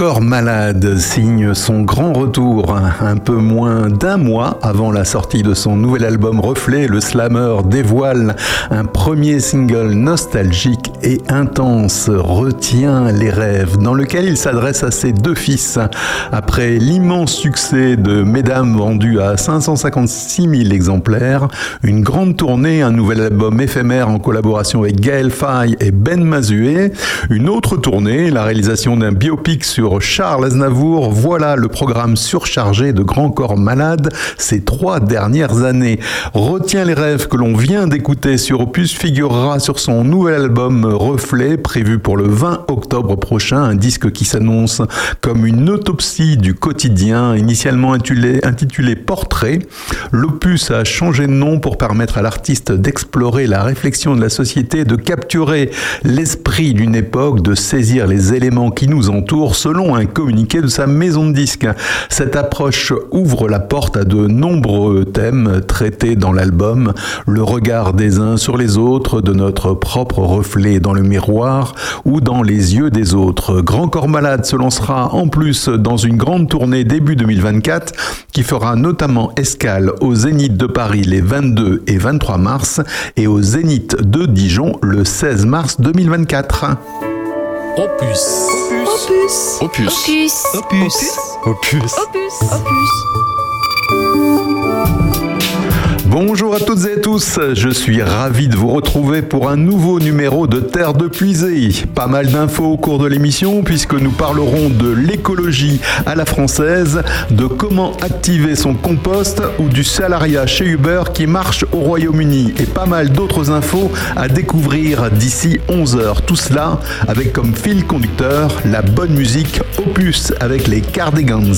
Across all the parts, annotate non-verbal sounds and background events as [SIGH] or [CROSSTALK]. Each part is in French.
Malade signe son grand retour un peu moins d'un mois avant la sortie de son nouvel album Reflet. Le slammer dévoile un premier single nostalgique et intense, Retient les rêves, dans lequel il s'adresse à ses deux fils. Après l'immense succès de Mesdames vendu à 556 000 exemplaires, une grande tournée, un nouvel album éphémère en collaboration avec Gaël Faye et Ben Mazué, une autre tournée, la réalisation d'un biopic sur Charles Aznavour, voilà le programme surchargé de Grand Corps Malade ces trois dernières années. Retiens les rêves que l'on vient d'écouter sur Opus figurera sur son nouvel album Reflet, prévu pour le 20 octobre prochain, un disque qui s'annonce comme une autopsie du quotidien, initialement intitulé, Portrait. L'opus a changé de nom pour permettre à l'artiste d'explorer la réflexion de la société, de capturer l'esprit d'une époque, de saisir les éléments qui nous entourent un communiqué de sa maison de disques. Cette approche ouvre la porte à de nombreux thèmes traités dans l'album, le regard des uns sur les autres, de notre propre reflet dans le miroir ou dans les yeux des autres. Grand Corps Malade se lancera en plus dans une grande tournée début 2024 qui fera notamment escale au Zénith de Paris les 22 et 23 mars et au Zénith de Dijon le 16 mars 2024. Opus. Opus. Opus. Opus. Opus. Opus. Opus. Opus. Bonjour à toutes et à tous, je suis ravi de vous retrouver pour un nouveau numéro de Terre de Puisée. Pas mal d'infos au cours de l'émission puisque nous parlerons de l'écologie à la française, de comment activer son compost ou du salariat chez Uber qui marche au Royaume-Uni et pas mal d'autres infos à découvrir d'ici 11h. Tout cela avec comme fil conducteur la bonne musique opus avec les Cardigans.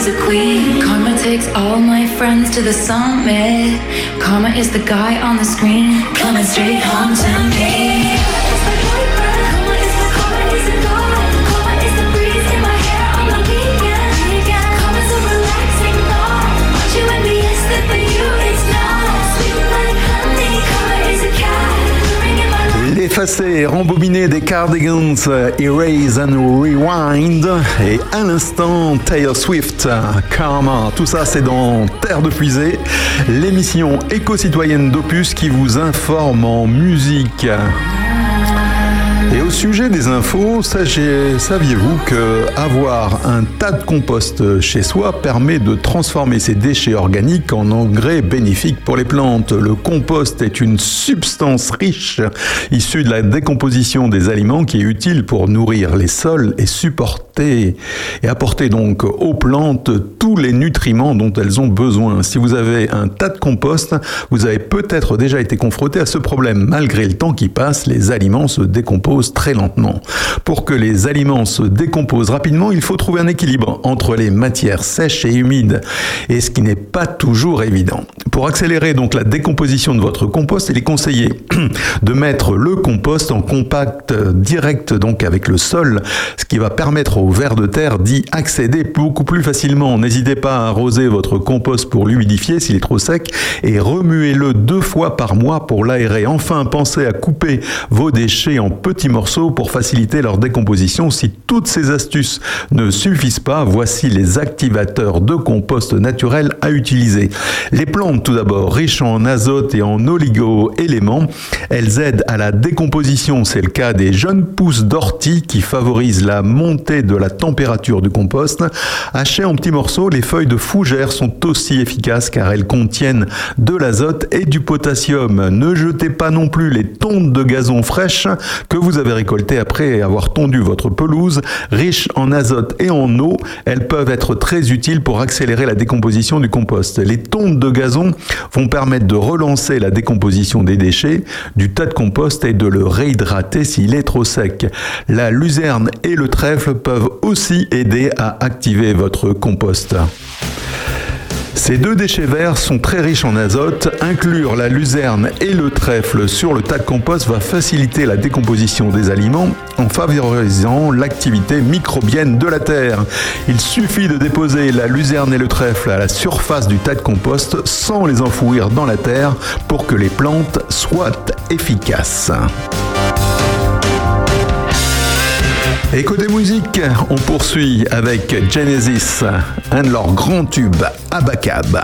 Is a queen. Karma takes all my friends to the summit. Karma is the guy on the screen, coming straight home to me. L'effacé, rembobiné des Cardigans, Erase and Rewind, et à l'instant Taylor Swift, Karma. Tout ça, c'est dans Terre de Puisée, l'émission éco-citoyenne d'Opus qui vous informe en musique. Au sujet des infos, saviez-vous que avoir un tas de compost chez soi permet de transformer ces déchets organiques en engrais bénéfiques pour les plantes Le compost est une substance riche issue de la décomposition des aliments qui est utile pour nourrir les sols et supporter et apporter donc aux plantes tous les nutriments dont elles ont besoin. Si vous avez un tas de compost, vous avez peut-être déjà été confronté à ce problème. Malgré le temps qui passe, les aliments se décomposent très lentement. Pour que les aliments se décomposent rapidement, il faut trouver un équilibre entre les matières sèches et humides, et ce qui n'est pas toujours évident. Pour accélérer donc la décomposition de votre compost, il est conseillé [CLEARS THROAT] de mettre le compost en contact direct donc avec le sol, ce qui va permettre au ver de terre d'y accéder beaucoup plus facilement. N'hésitez pas à arroser votre compost pour l'humidifier s'il est trop sec et remuez-le deux fois par mois pour l'aérer. Enfin, pensez à couper vos déchets en petits morceaux pour faciliter leur décomposition. Si toutes ces astuces ne suffisent pas, voici les activateurs de compost naturel à utiliser. Les plantes, tout d'abord, riches en azote et en oligo-éléments, elles aident à la décomposition. C'est le cas des jeunes pousses d'ortie qui favorisent la montée de la température du compost. Hachées en petits morceaux, les feuilles de fougère sont aussi efficaces car elles contiennent de l'azote et du potassium. Ne jetez pas non plus les tontes de gazon fraîches que vous avez récoltées après avoir tondu votre pelouse. Riches en azote et en eau, elles peuvent être très utiles pour accélérer la décomposition du compost. Les tontes de gazon vont permettre de relancer la décomposition des déchets du tas de compost et de le réhydrater s'il est trop sec. La luzerne et le trèfle peuvent aussi aider à activer votre compost. Ces deux déchets verts sont très riches en azote. Inclure la luzerne et le trèfle sur le tas de compost va faciliter la décomposition des aliments en favorisant l'activité microbienne de la terre. Il suffit de déposer la luzerne et le trèfle à la surface du tas de compost sans les enfouir dans la terre pour que les plantes soient efficaces. Et côté musique, on poursuit avec Genesis, un de leurs grands tubes, Abacab.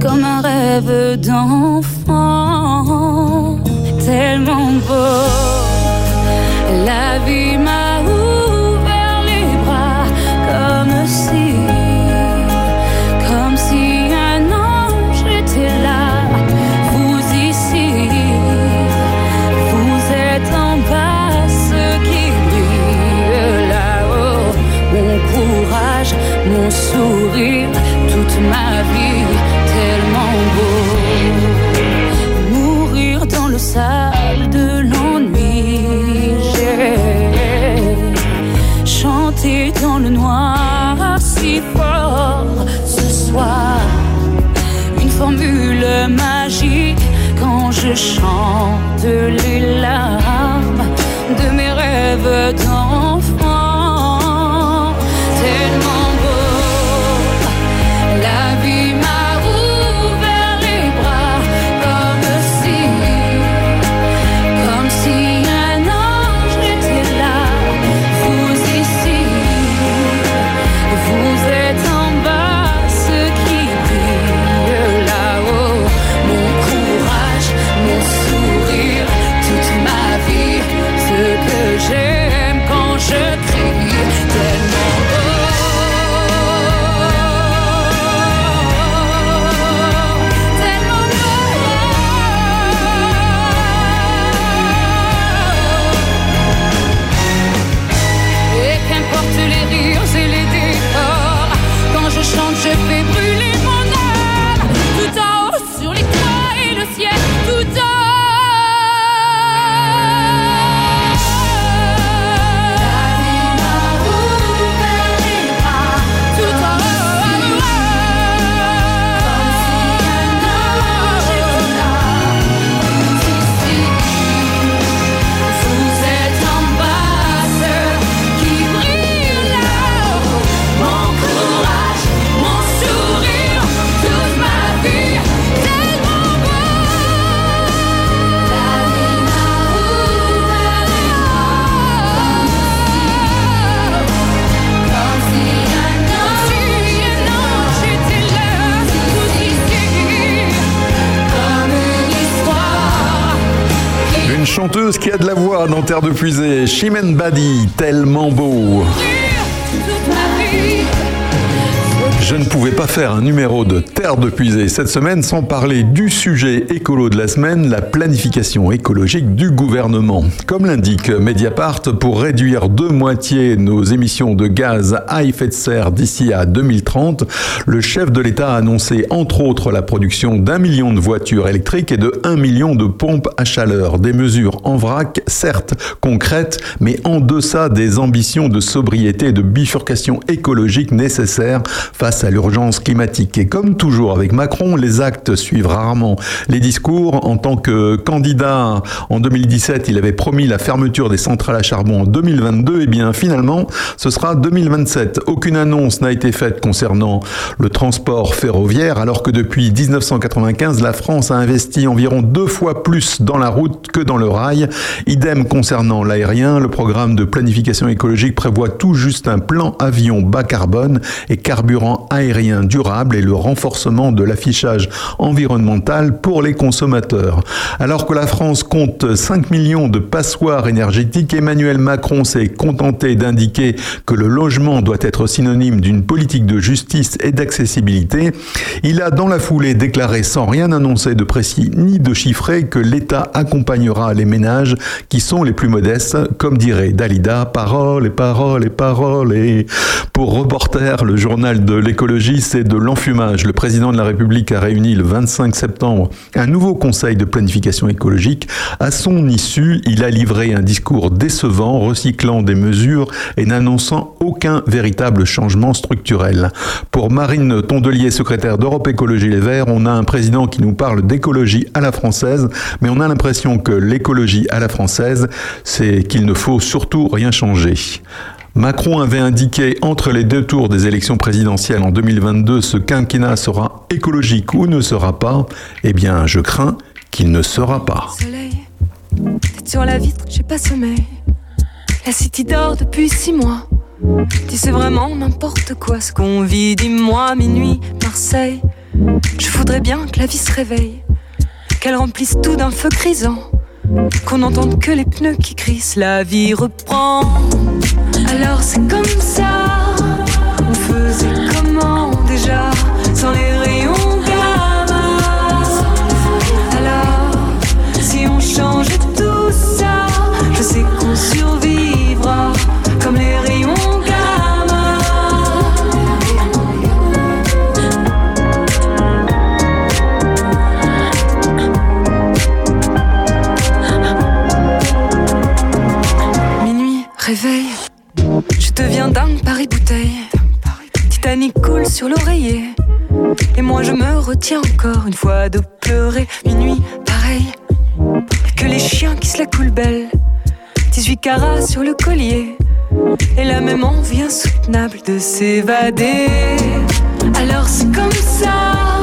Comme un rêve d'enfant, chanteuse qui a de la voix dans Terre de Puisée, Chimène Badi, tellement beau. Je ne pouvais pas faire un numéro de Terre de Puisée cette semaine sans parler du sujet écolo de la semaine, la planification écologique du gouvernement. Comme l'indique Mediapart, pour réduire de moitié nos émissions de gaz à effet de serre d'ici à 2030, le chef de l'État a annoncé entre autres la production d'un million de voitures électriques et de 1 million de pompes à chaleur. Des mesures en vrac, certes concrètes, mais en deçà des ambitions de sobriété et de bifurcation écologique nécessaires face à l'urgence climatique. Et comme toujours avec Macron, les actes suivent rarement les discours. En tant que candidat en 2017, il avait promis la fermeture des centrales à charbon en 2022. Et bien finalement, ce sera 2027. Aucune annonce n'a été faite concernant le transport ferroviaire, alors que depuis 1995, la France a investi environ deux fois plus dans la route que dans le rail. Idem concernant l'aérien, le programme de planification écologique prévoit tout juste un plan avion bas carbone et carburant aérien durable et le renforcement de l'affichage environnemental pour les consommateurs. Alors que la France compte 5 millions de passoires énergétiques, Emmanuel Macron s'est contenté d'indiquer que le logement doit être synonyme d'une politique de justice et d'accessibilité. Il a dans la foulée déclaré sans rien annoncer de précis ni de chiffré que l'État accompagnera les ménages qui sont les plus modestes, comme dirait Dalida, paroles et paroles et paroles. Et pour Reporter, le journal de l'écologie, c'est de l'enfumage. Le président de la République a réuni le 25 septembre un nouveau conseil de planification écologique. À son issue, il a livré un discours décevant, recyclant des mesures et n'annonçant aucun véritable changement structurel. Pour Marine Tondelier, secrétaire d'Europe Écologie Les Verts, on a un président qui nous parle d'écologie à la française, mais on a l'impression que l'écologie à la française, c'est qu'il ne faut surtout rien changer. Macron avait indiqué entre les deux tours des élections présidentielles en 2022 ce quinquennat sera écologique ou ne sera pas. Eh bien, je crains qu'il ne sera pas. Soleil, sur la vitre, j'ai pas sommeil. La city dort depuis six mois. Dis c'est vraiment n'importe quoi ce qu'on vit. Dis-moi, minuit, Marseille. Je voudrais bien que la vie se réveille, qu'elle remplisse tout d'un feu grisant, qu'on n'entende que les pneus qui crissent. La vie reprend. Alors c'est comme ça. On faisait comment déjà sans les rayons gamma Alors si on changeait tout ça, je sais qu'on survivra comme les rayons gamma. Minuit, réveil, je deviens dingue Paris bouteille. Titanic coule sur l'oreiller. Et moi je me retiens encore une fois de pleurer. Minuit, pareil, que les chiens qui se la coulent belle. 18 carats sur le collier. Et la même envie insoutenable de s'évader. Alors c'est comme ça.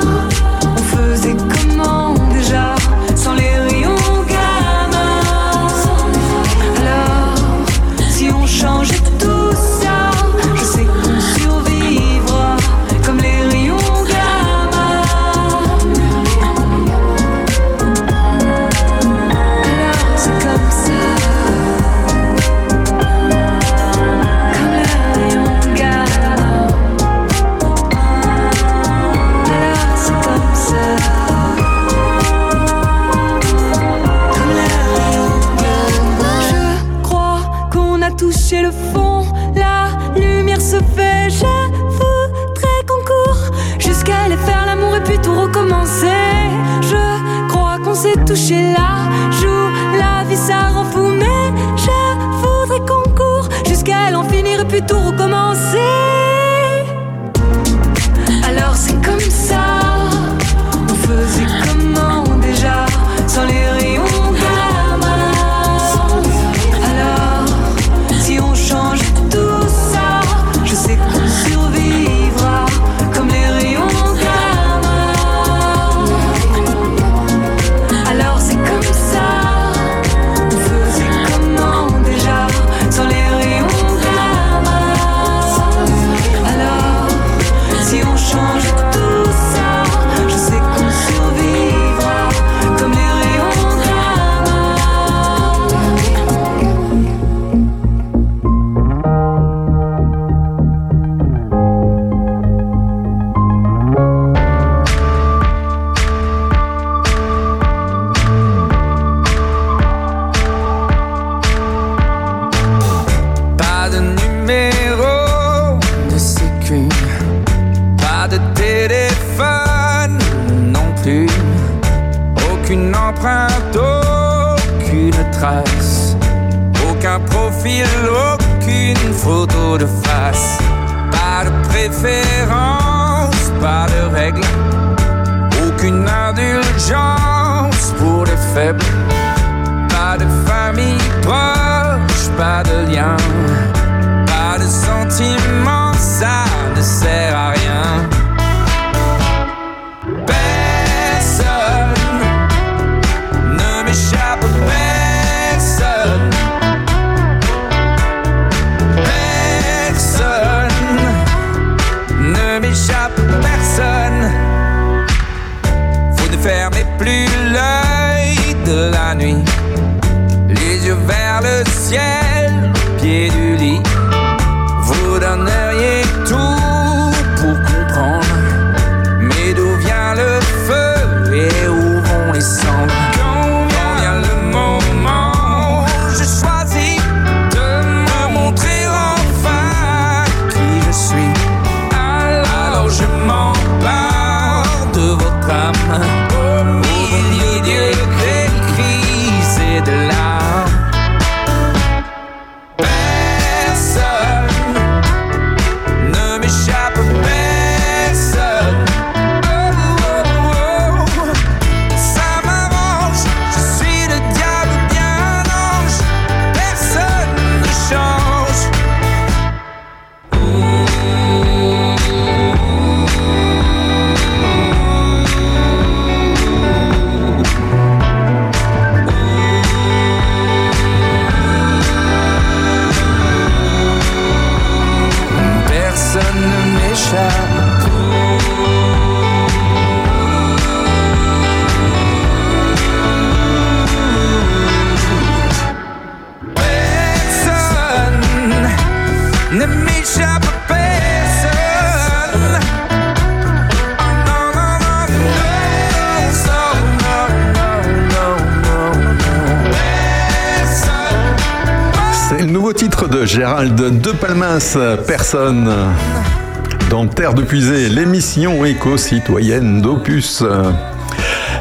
Dans Terre de Puisée, l'émission éco-citoyenne d'Opus.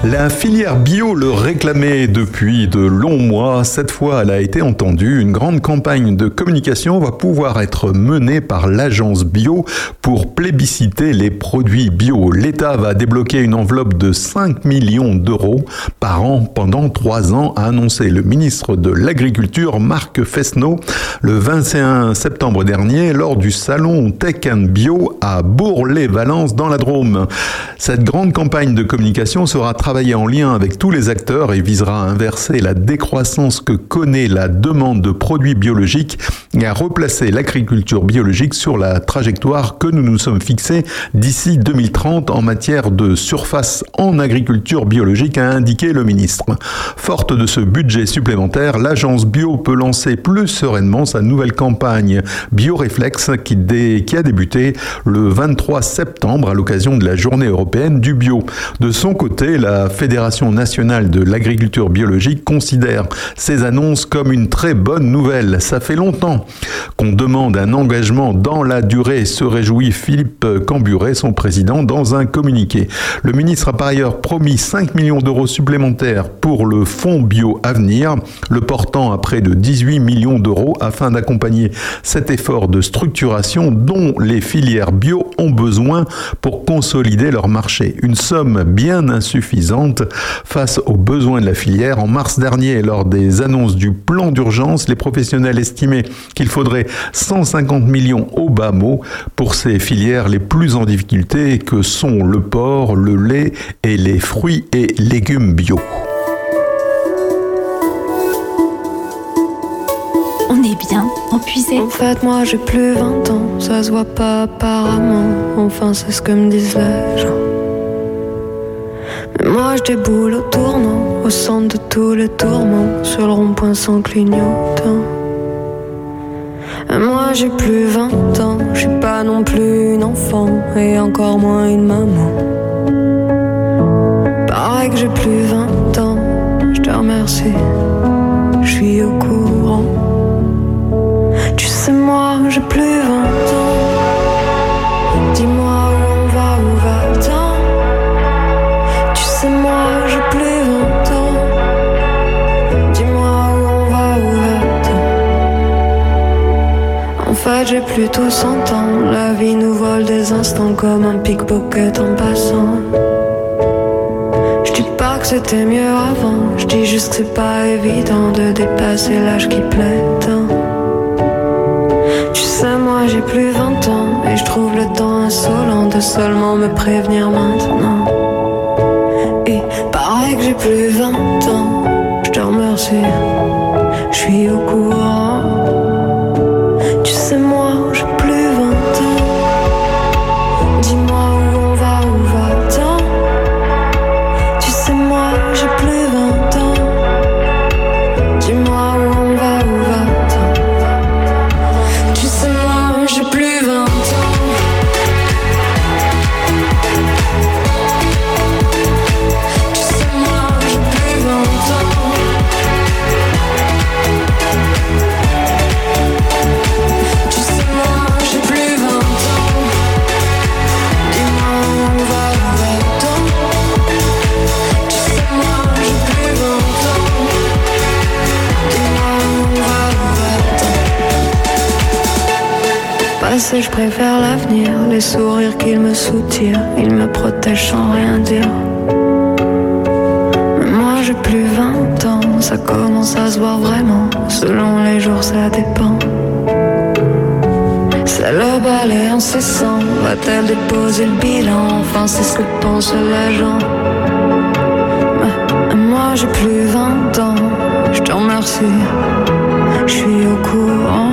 La filière bio le réclamait depuis de longs mois. Cette fois, elle a été entendue. Une grande campagne de communication va pouvoir être menée par l'agence bio pour plébisciter les produits bio. L'État va débloquer une enveloppe de 5 millions d'euros par an pendant trois ans, a annoncé le ministre de l'Agriculture, Marc Fesneau, le 21 septembre dernier lors du salon Tech and Bio à Bourg-les-Valences dans la Drôme. Cette grande campagne de communication sera travailler en lien avec tous les acteurs et visera à inverser la décroissance que connaît la demande de produits biologiques et à replacer l'agriculture biologique sur la trajectoire que nous nous sommes fixés d'ici 2030 en matière de surface en agriculture biologique, a indiqué le ministre. Forte de ce budget supplémentaire, l'agence bio peut lancer plus sereinement sa nouvelle campagne BioReflex qui, dé- qui a débuté le 23 septembre à l'occasion de la journée européenne du bio. De son côté, la Fédération nationale de l'agriculture biologique considère ces annonces comme une très bonne nouvelle. Ça fait longtemps qu'on demande un engagement dans la durée, se réjouit Philippe Camburet, son président, dans un communiqué. Le ministre a par ailleurs promis 5 millions d'euros supplémentaires pour le fonds bio avenir, le portant à près de 18 millions d'euros afin d'accompagner cet effort de structuration dont les filières bio ont besoin pour consolider leur marché. Une somme bien insuffisante face aux besoins de la filière. En mars dernier, lors des annonces du plan d'urgence, les professionnels estimaient qu'il faudrait 150 millions au bas mot pour ces filières les plus en difficulté que sont le porc, le lait et les fruits et légumes bio. On est bien empuisé. En fait, moi j'ai plus 20 ans, ça se voit pas apparemment. Enfin, c'est ce que me disent les gens. Moi je déboule au tournant, au centre de tous les tourments, sur le rond-point sans clignotant. Moi j'ai plus 20 ans, je pas non plus une enfant, et encore moins une maman. Pareil que j'ai plus 20 ans, je te remercie, je suis au courant. Tu sais, moi, j'ai plus 20 ans. J'ai plus tout cent ans. La vie nous vole des instants comme un pickpocket en passant. Je dis pas que c'était mieux avant, je dis juste que c'est pas évident de dépasser l'âge qui plaît. Tu sais, moi j'ai plus 20 ans et je trouve le temps insolent de seulement me prévenir maintenant. Et pareil que j'ai plus 20 ans, je te remercie, je suis au courant. Je préfère l'avenir, les sourires qu'ils me soutirent, ils me protègent sans rien dire. Mais moi j'ai plus 20 ans, ça commence à se voir vraiment, selon les jours ça dépend. C'est le balai incessant, va-t-elle déposer le bilan? Enfin c'est ce que pense l'agent. Mais- Moi j'ai plus 20 ans, je te remercie, je suis au courant.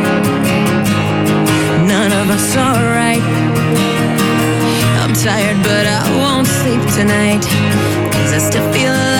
Tired, but I won't sleep tonight. Cause I still feel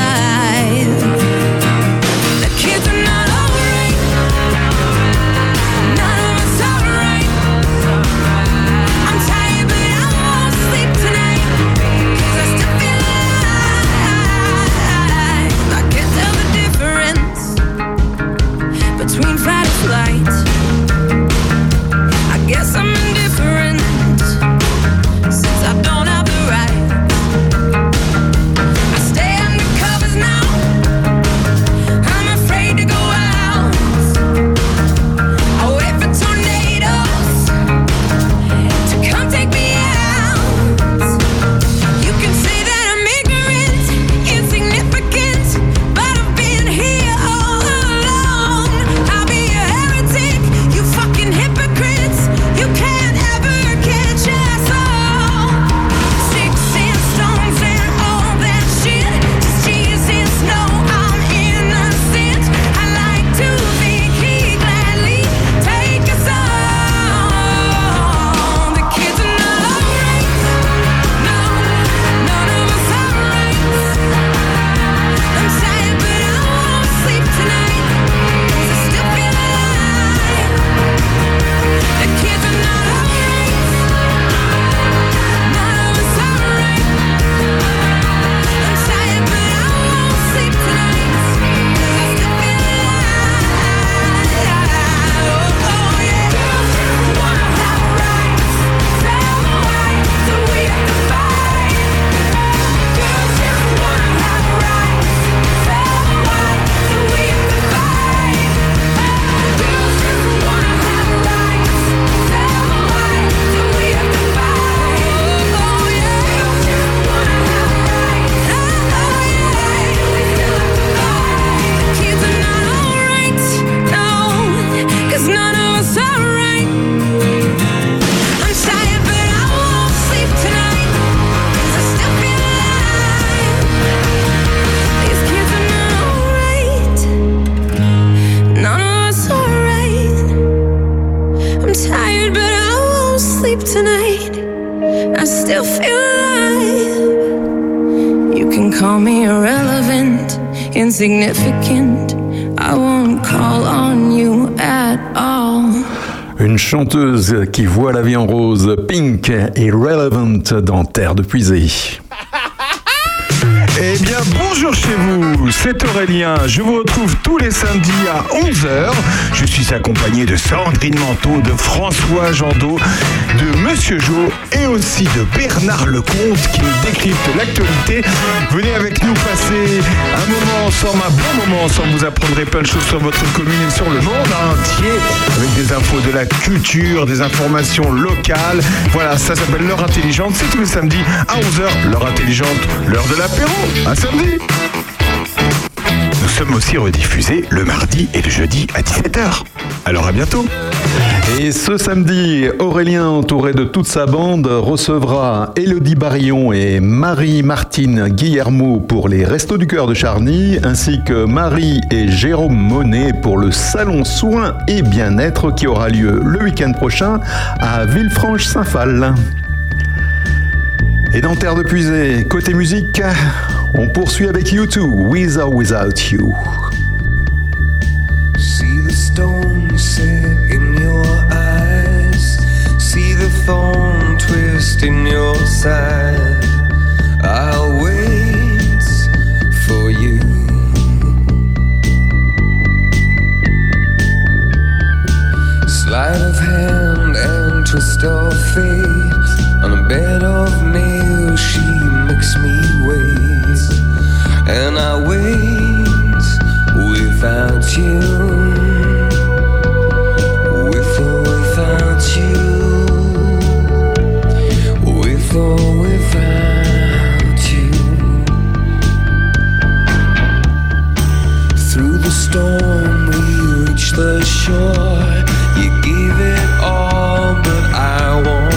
insignificant. I won't call on you at all. Une chanteuse qui voit la vie en rose, Pink et dans Terre de Puisée. Aurélien. Je vous retrouve tous les samedis à 11h. Je suis accompagné de Sandrine Manteau, de François Jandot, de Monsieur Jo et aussi de Bernard Lecomte qui nous décrypte l'actualité. Venez avec nous passer un moment ensemble, un bon moment ensemble. Vous apprendrez plein de choses sur votre commune et sur le monde entier avec des infos de la culture, des informations locales. Voilà, ça s'appelle l'heure intelligente. C'est tous les samedis à 11h. L'heure intelligente, l'heure de l'apéro. À samedi. Sommes aussi rediffusés le mardi et le jeudi à 17h. Alors à bientôt. Et ce samedi, Aurélien, entouré de toute sa bande, recevra Elodie Barillon et Marie-Martine Guillermo pour les Restos du Cœur de Charny, ainsi que Marie et Jérôme Monet pour le Salon Soins et Bien-être qui aura lieu le week-end prochain à Villefranche-Saint-Phal. Et dans Terre de Puisée, côté musique, on poursuit avec You Too, With or Without You. See the stone set in your eyes. See the thorn twist in your side. I'll wait for you. Sleight of hand and twist of fate. On a bed of nails, she makes me. And I wait without you. With or without you. With or without you. Through the storm, we reach the shore. You give it all, but I want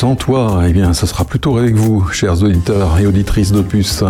sans toi Eh bien, ce sera plutôt avec vous, chers auditeurs et auditrices d'Opus.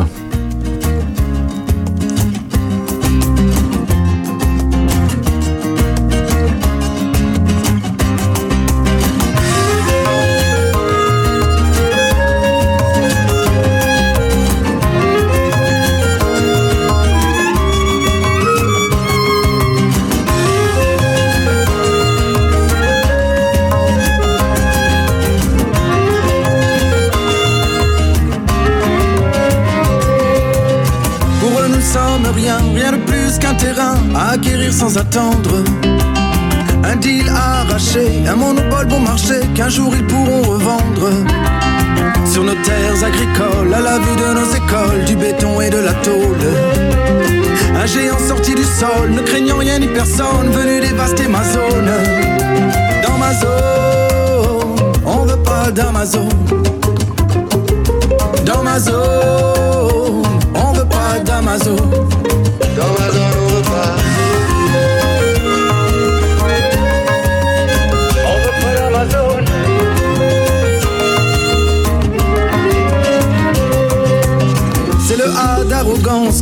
Rien, rien de plus qu'un terrain à acquérir sans attendre. Un deal arraché, un monopole bon marché qu'un jour ils pourront revendre. Sur nos terres agricoles, à la vue de nos écoles, du béton et de la tôle. Un géant sorti du sol, ne craignant rien ni personne, venu dévaster ma zone. Dans ma zone, on veut pas d'Amazon. Dans ma zone, on veut pas d'Amazon.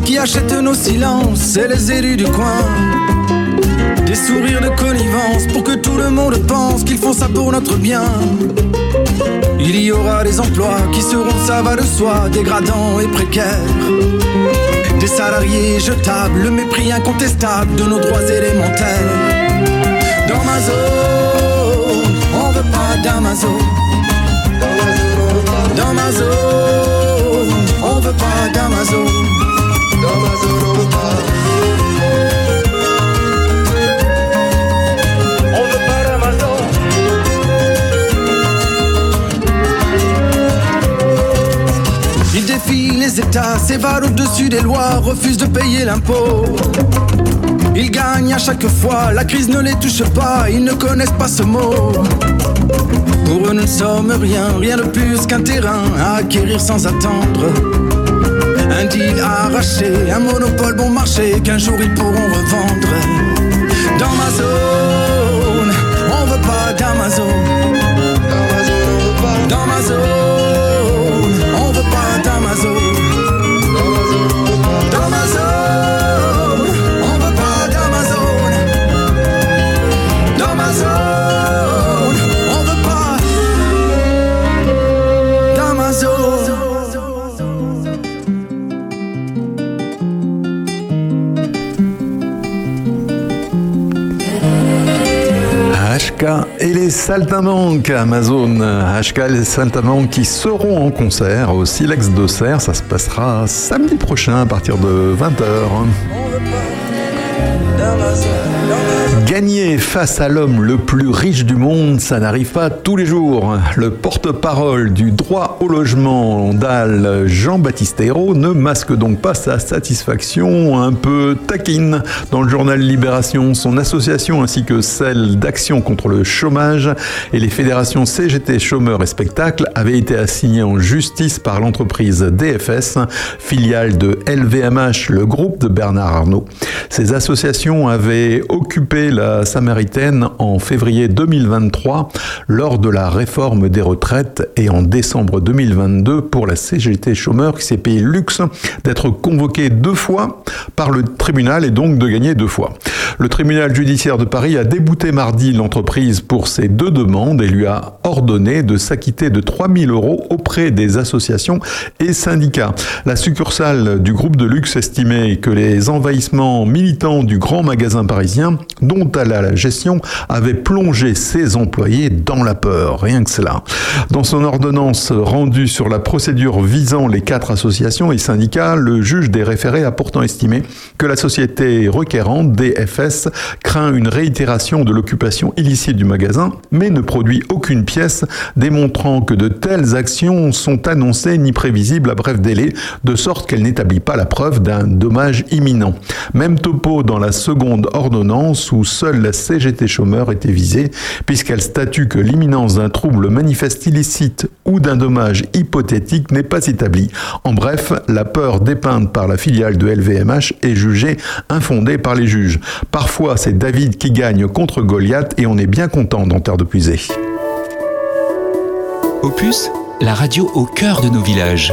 Qui achète nos silences, c'est les élus du coin. Des sourires de connivence pour que tout le monde pense qu'ils font ça pour notre bien. Il y aura des emplois qui seront, ça va de soi, dégradants et précaires. Des salariés jetables, le mépris incontestable de nos droits élémentaires. Dans ma zone, on veut pas d'Amazon. Dans ma zone, on veut pas d'Amazon. Les États, s'évade au-dessus des lois, refuse de payer l'impôt. Ils gagnent à chaque fois, la crise ne les touche pas, ils ne connaissent pas ce mot. Pour eux, nous ne sommes rien, rien de plus qu'un terrain à acquérir sans attendre. Un deal arraché, un monopole bon marché qu'un jour ils pourront revendre. Dans ma zone, on veut pas d'Amazon. Dans ma zone, les Amazon. HK les Saltimbanques qui seront en concert au Silex d'Auxerre. Ça se passera samedi prochain à partir de 20h. Gagner face à l'homme le plus riche du monde, ça n'arrive pas tous les jours. Le porte-parole du droit au logement d'Al, Jean-Baptiste Hérault, ne masque donc pas sa satisfaction un peu taquine. Dans le journal Libération, son association ainsi que celle d'Action contre le chômage et les fédérations CGT chômeurs et spectacles avaient été assignées en justice par l'entreprise DFS, filiale de LVMH, le groupe de Bernard Arnault. Ces associations avaient occupé la Samaritaine en février 2023 lors de la réforme des retraites et en décembre 2022 pour la CGT chômeur qui s'est payé le luxe d'être convoqué deux fois par le tribunal et donc de gagner deux fois. Le tribunal judiciaire de Paris a débouté mardi l'entreprise pour ces deux demandes et lui a ordonné de s'acquitter de 3000 euros auprès des associations et syndicats. La succursale du groupe de luxe estimait que les envahissements militants du grand magasin parisien, dont a la gestion, avaient plongé ses employés dans la peur. Rien que cela. Dans son ordonnance rendue sur la procédure visant les quatre associations et syndicats, le juge des référés a pourtant estimé que la société requérante, DFS, craint une réitération de l'occupation illicite du magasin, mais ne produit aucune pièce démontrant que de telles actions sont annoncées ni prévisibles à bref délai, de sorte qu'elle n'établit pas la preuve d'un dommage imminent. Même topo dans la seconde ordonnance où seule la CGT chômeur était visée, puisqu'elle statue que l'imminence d'un trouble manifeste illicite ou d'un dommage hypothétique n'est pas établie. En bref, la peur dépeinte par la filiale de LVMH est jugée infondée par les juges. Parfois, c'est David qui gagne contre Goliath et on est bien content d'en terre de puiser. Opus, la radio au cœur de nos villages.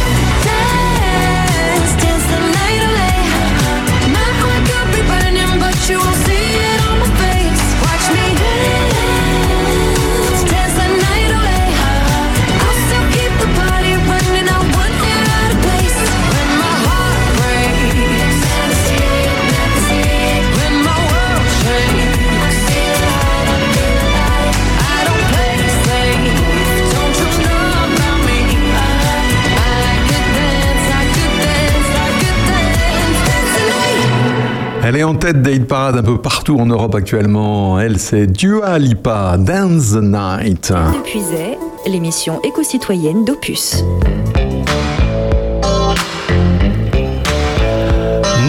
Elle est en tête des hit parades un peu partout en Europe actuellement. Elle, c'est Dua Lipa, Dance the Night. Épuisait l'émission éco-citoyenne d'Opus.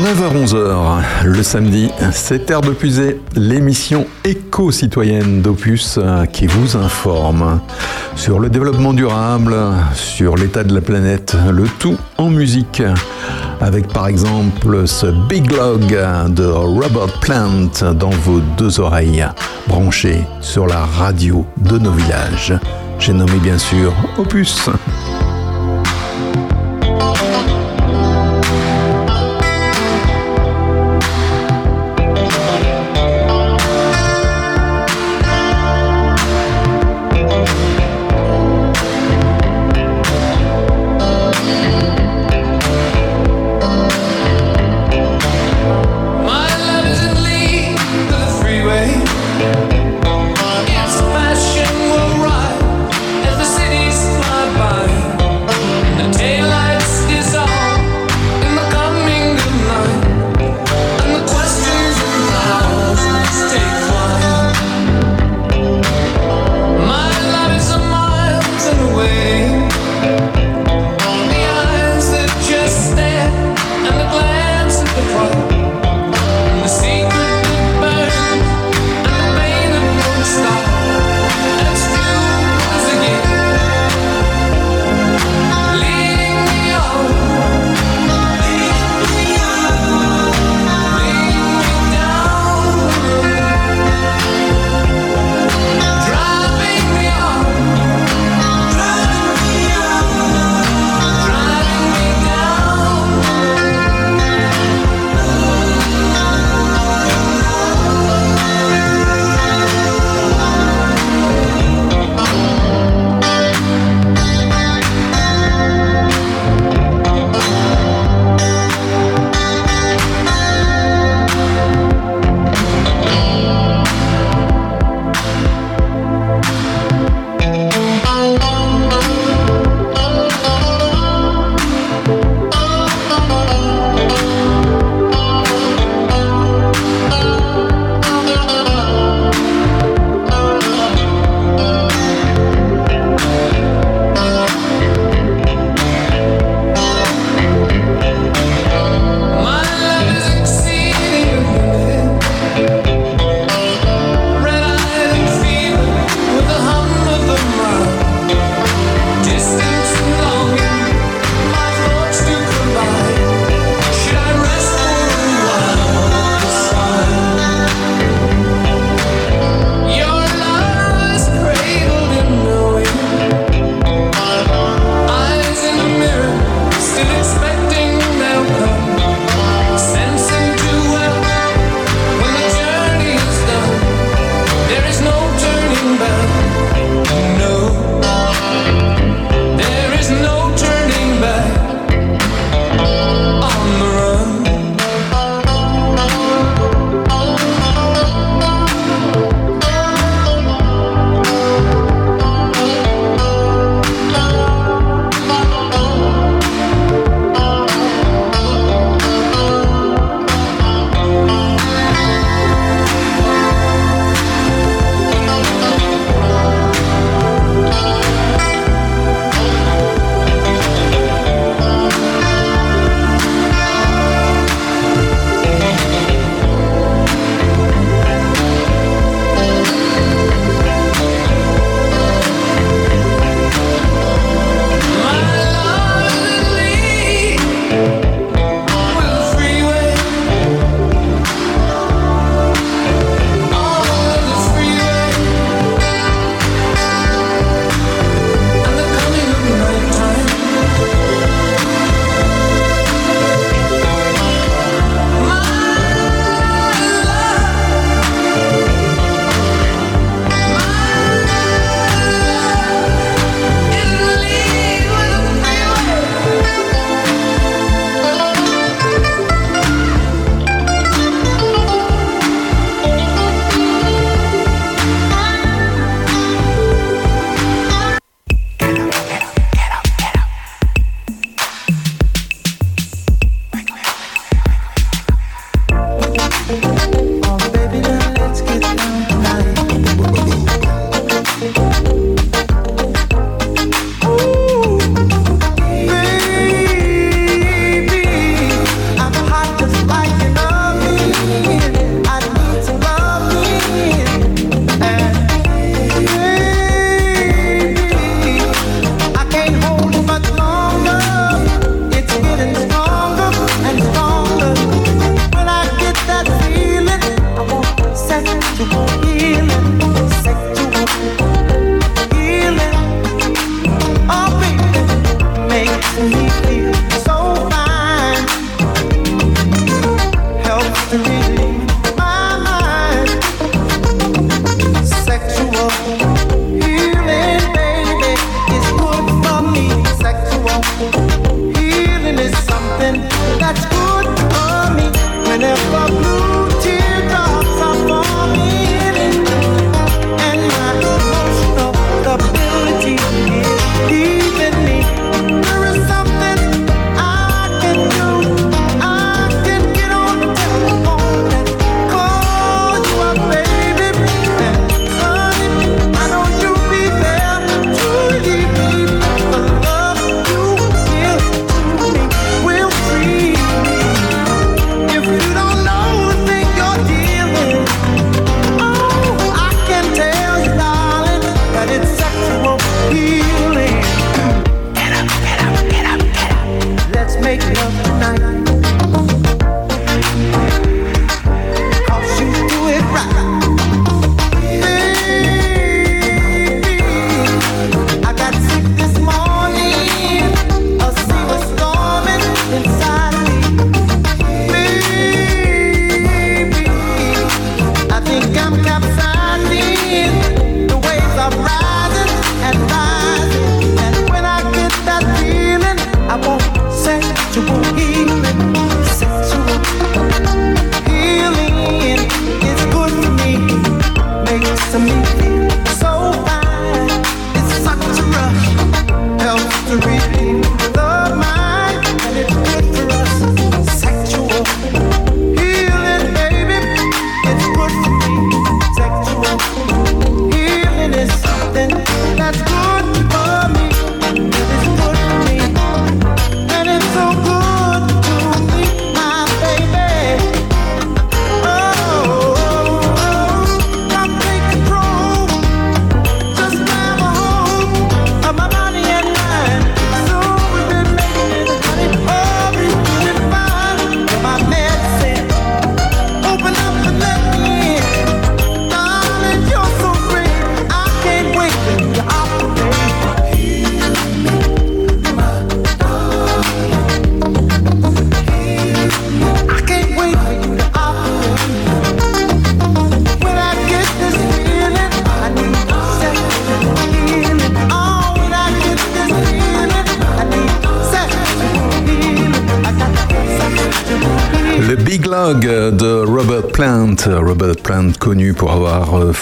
9h-11h, le samedi, c'est Terre de Puisée, l'émission éco-citoyenne d'Opus euh, qui vous informe sur le développement durable, sur l'état de la planète, le tout en musique avec par exemple ce Big Log de Robert Plant dans vos deux oreilles, branchées sur la radio de nos villages. J'ai nommé bien sûr Opus.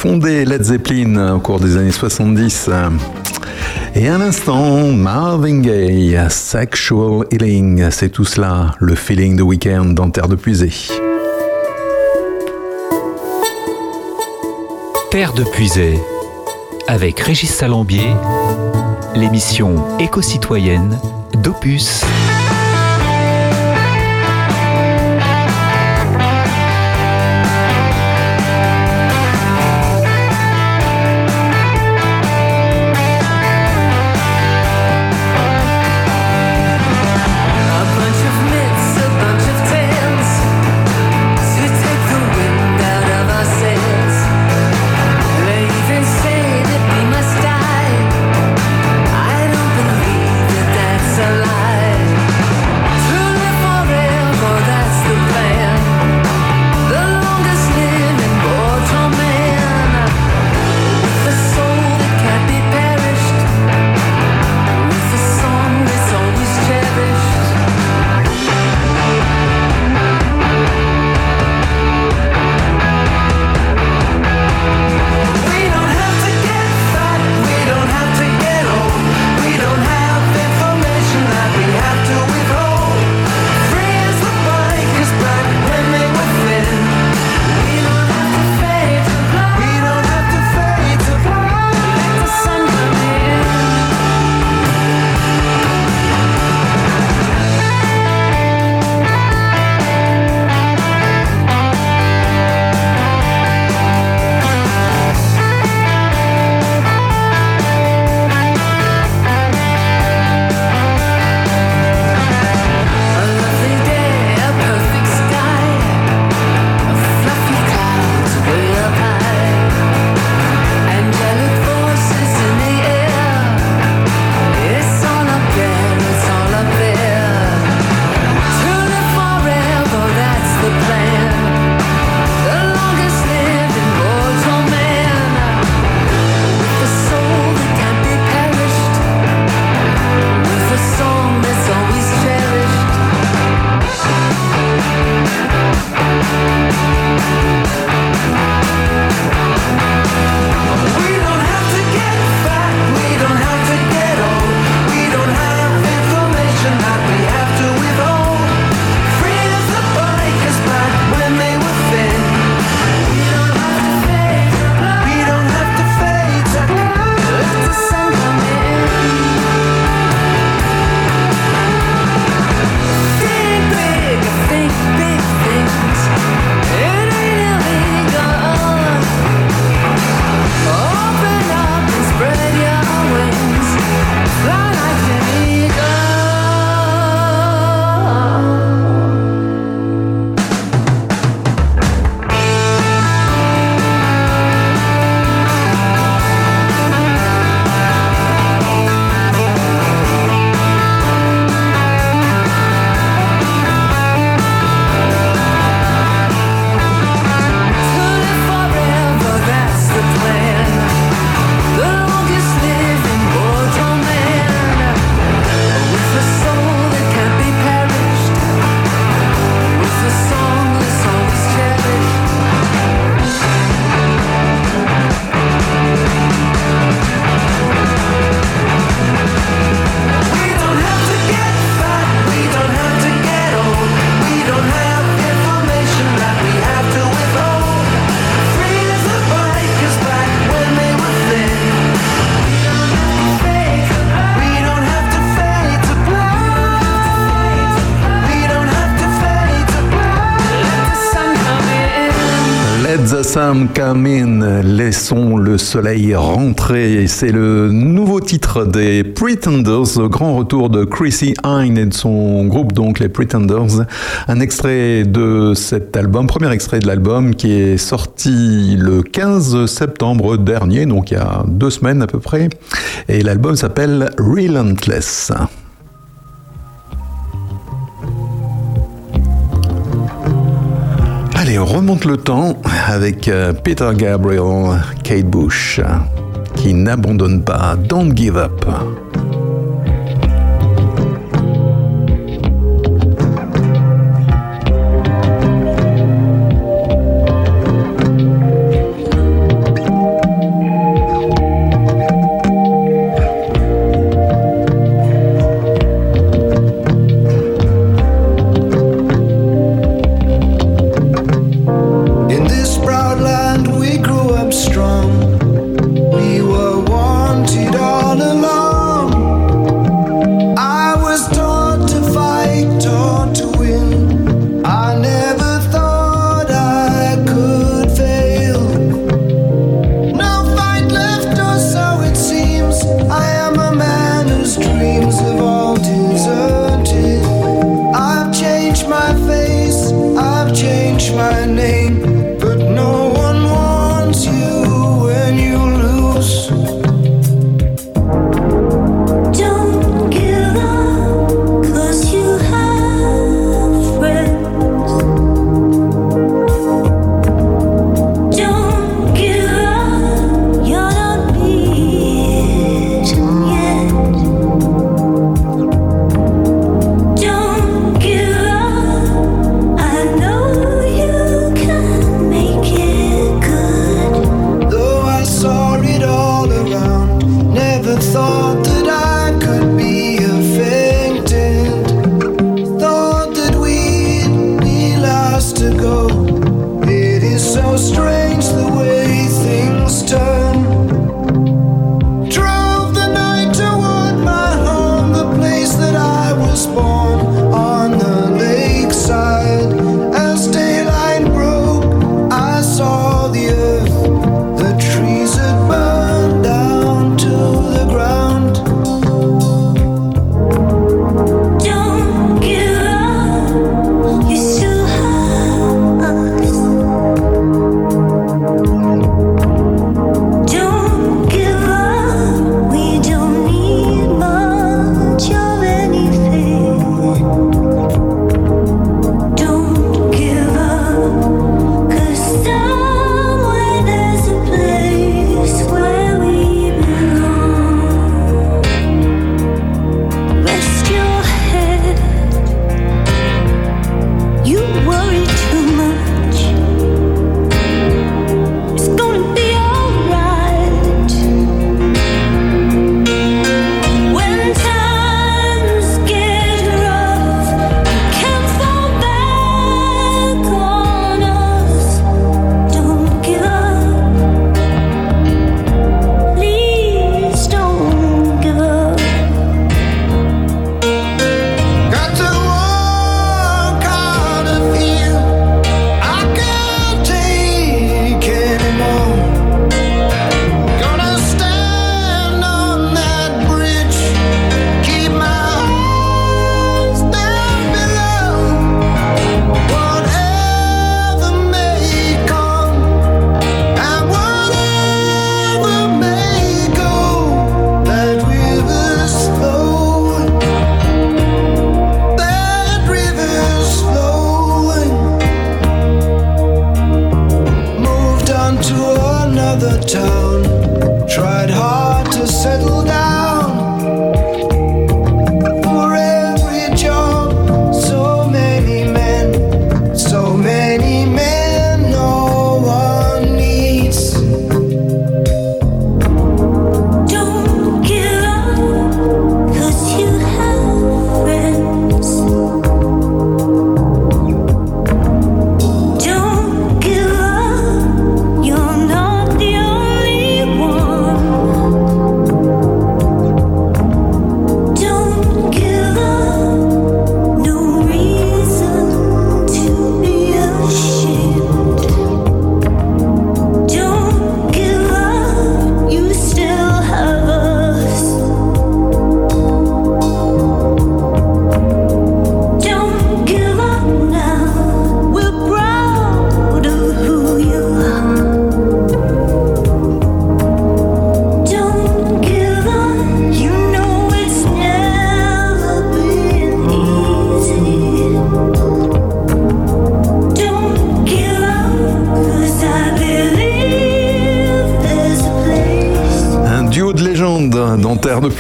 Fondé Led Zeppelin au cours des années 70. Et un instant, Marvin Gaye, Sexual Healing, c'est tout cela, le feeling de week-end dans Terre de Puisée. Terre de Puisée, avec Régis Salambier, l'émission éco-citoyenne d'Opus. Laissons le soleil rentrer. C'est le nouveau titre des Pretenders, le grand retour de Chrissy Hine et de son groupe, donc les Pretenders. Un extrait de cet album, premier extrait de l'album qui est sorti le 15 septembre dernier, donc il y a deux semaines à peu près. Et l'album s'appelle Relentless. remonte le temps avec euh, Peter Gabriel, Kate Bush, qui n'abandonne pas, Don't Give Up.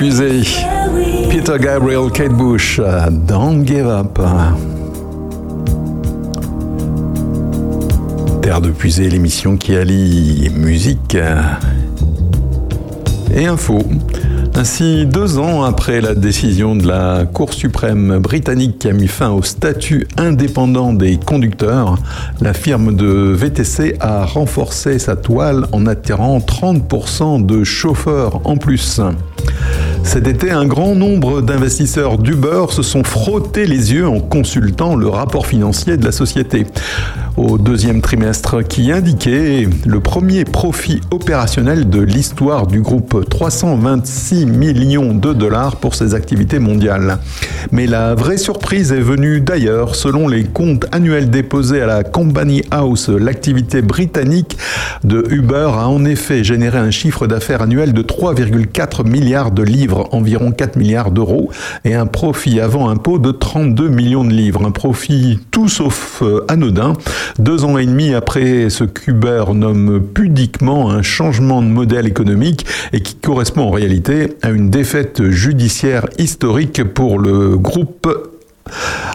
Peter Gabriel, Kate Bush, Don't Give Up. Terre de Puisée, l'émission qui allie musique et info. Ainsi, deux ans après la décision de la Cour suprême britannique qui a mis fin au statut indépendant des conducteurs, la firme de VTC a renforcé sa toile en attirant 30% de chauffeurs en plus. Cet été, un grand nombre d'investisseurs d'Uber se sont frottés les yeux en consultant le rapport financier de la société au deuxième trimestre qui indiquait le premier profit opérationnel de l'histoire du groupe 326 millions de dollars pour ses activités mondiales. Mais la vraie surprise est venue d'ailleurs. Selon les comptes annuels déposés à la Company House, l'activité britannique de Uber a en effet généré un chiffre d'affaires annuel de 3,4 milliards de livres, environ 4 milliards d'euros, et un profit avant impôt de 32 millions de livres. Un profit tout sauf euh, anodin, deux ans et demi après ce qu'Uber nomme pudiquement un changement de modèle économique et qui correspond en réalité à une défaite judiciaire historique pour le groupe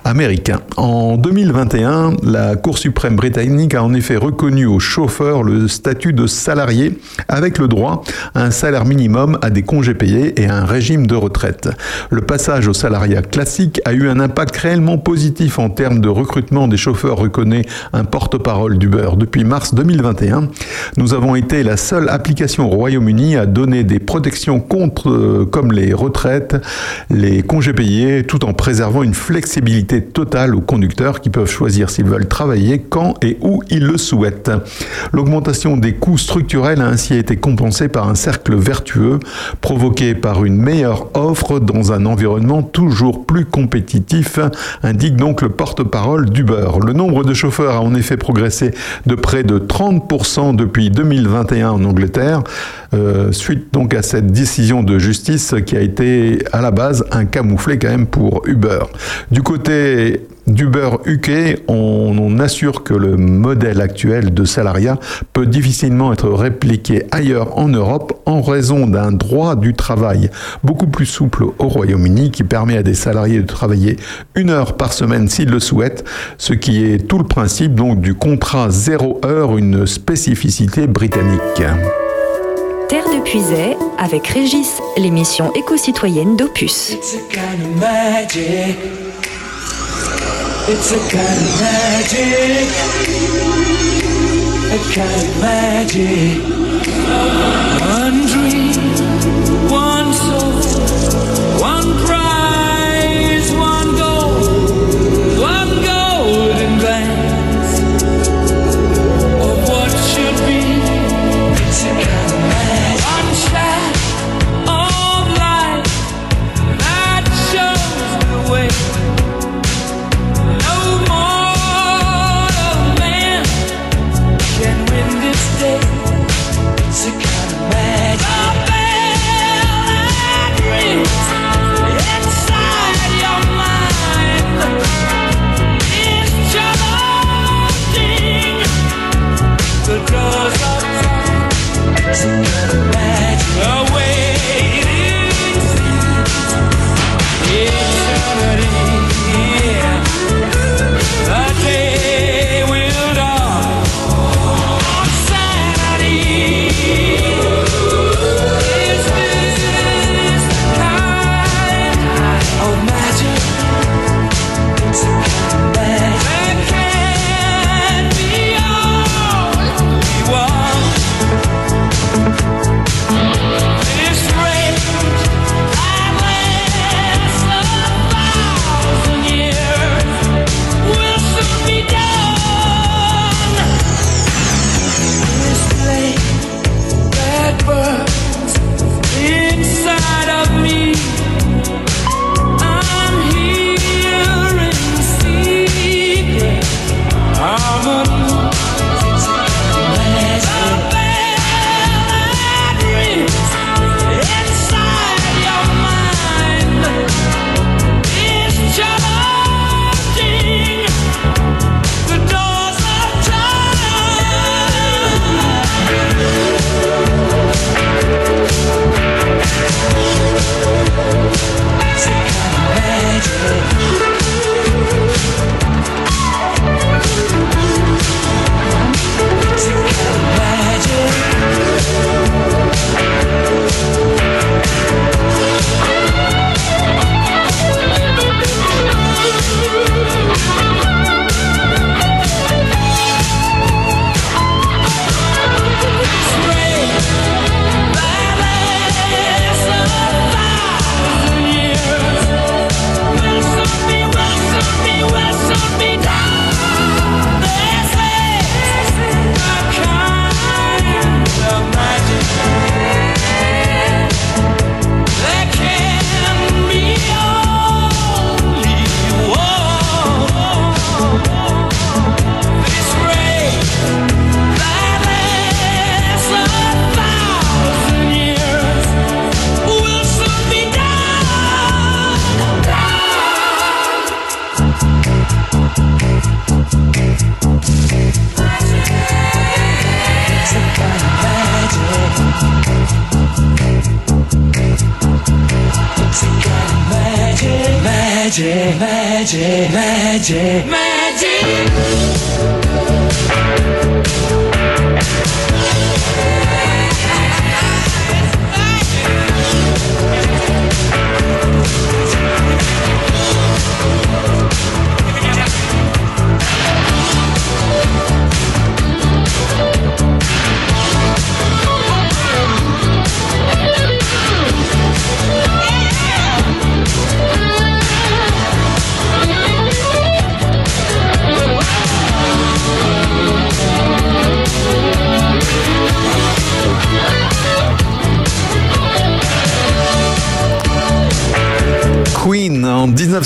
américain. En 2021, la Cour suprême britannique a en effet reconnu aux chauffeurs le statut de salarié avec le droit à un salaire minimum, à des congés payés et à un régime de retraite. Le passage au salariat classique a eu un impact réellement positif en termes de recrutement des chauffeurs, reconnaît un porte-parole d'Uber. Depuis mars 2021, nous avons été la seule application au Royaume-Uni à donner des protections contre, euh, comme les retraites, les congés payés, tout en préservant une flexibilité totale aux conducteurs qui peuvent choisir s'ils veulent travailler quand et où ils le souhaitent. L'augmentation des coûts structurels a ainsi été compensée par un cercle vertueux provoqué par une meilleure offre dans un environnement toujours plus compétitif, indique donc le porte-parole d'Uber. Le nombre de chauffeurs a en effet progressé de près de 30% depuis 2021 en Angleterre, euh, suite donc à cette décision de justice qui a été à la base un camouflet quand même pour Uber. Du côté d'Uber UK, on, on assure que le modèle actuel de salariat peut difficilement être répliqué ailleurs en Europe en raison d'un droit du travail beaucoup plus souple au Royaume-Uni qui permet à des salariés de travailler une heure par semaine s'ils le souhaitent, ce qui est tout le principe donc du contrat zéro heure, une spécificité britannique. Terre de Puisay avec Régis, l'émission éco-citoyenne d'Opus. It's a kind of magic. A kind of magic. One dream,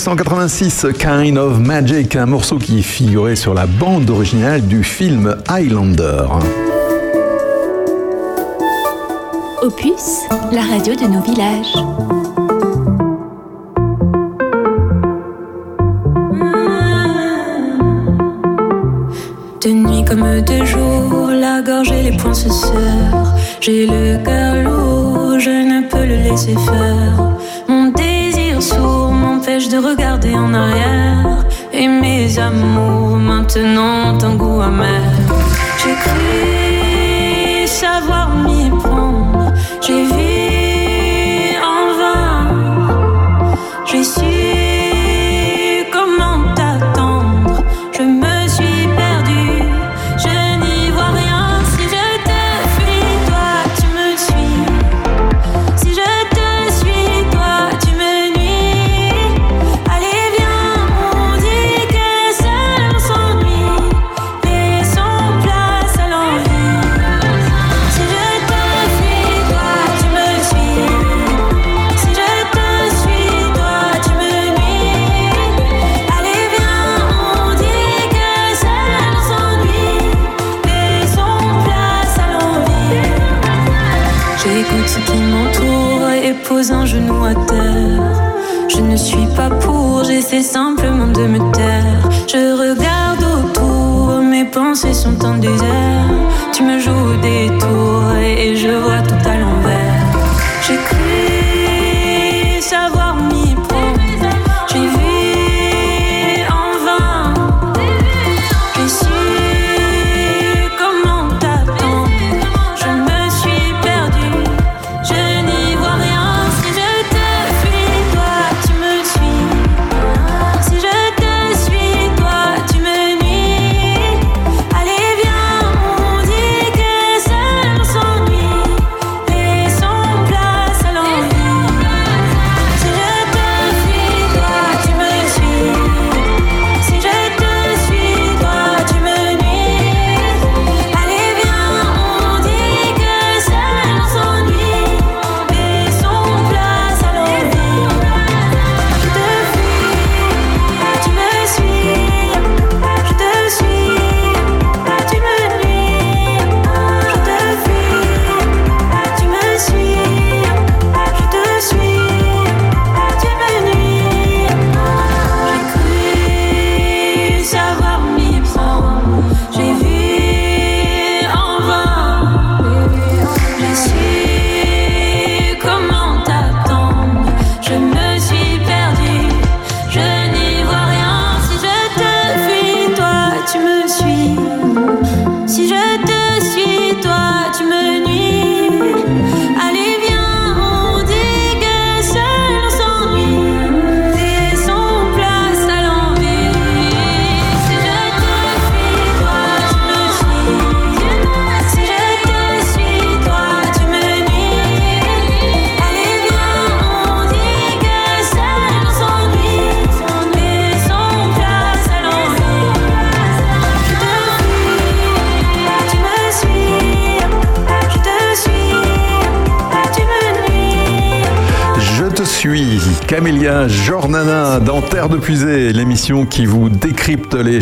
1986, Kind of Magic, un morceau qui figurait sur la bande originale du film Highlander. Opus, la radio de nos villages. De nuit comme de jour, la gorge et les poings se serrent. J'ai le cœur lourd, je ne peux le laisser faire regarder en arrière. Et mes amours maintenant un goût amer. J'ai cru savoir m'y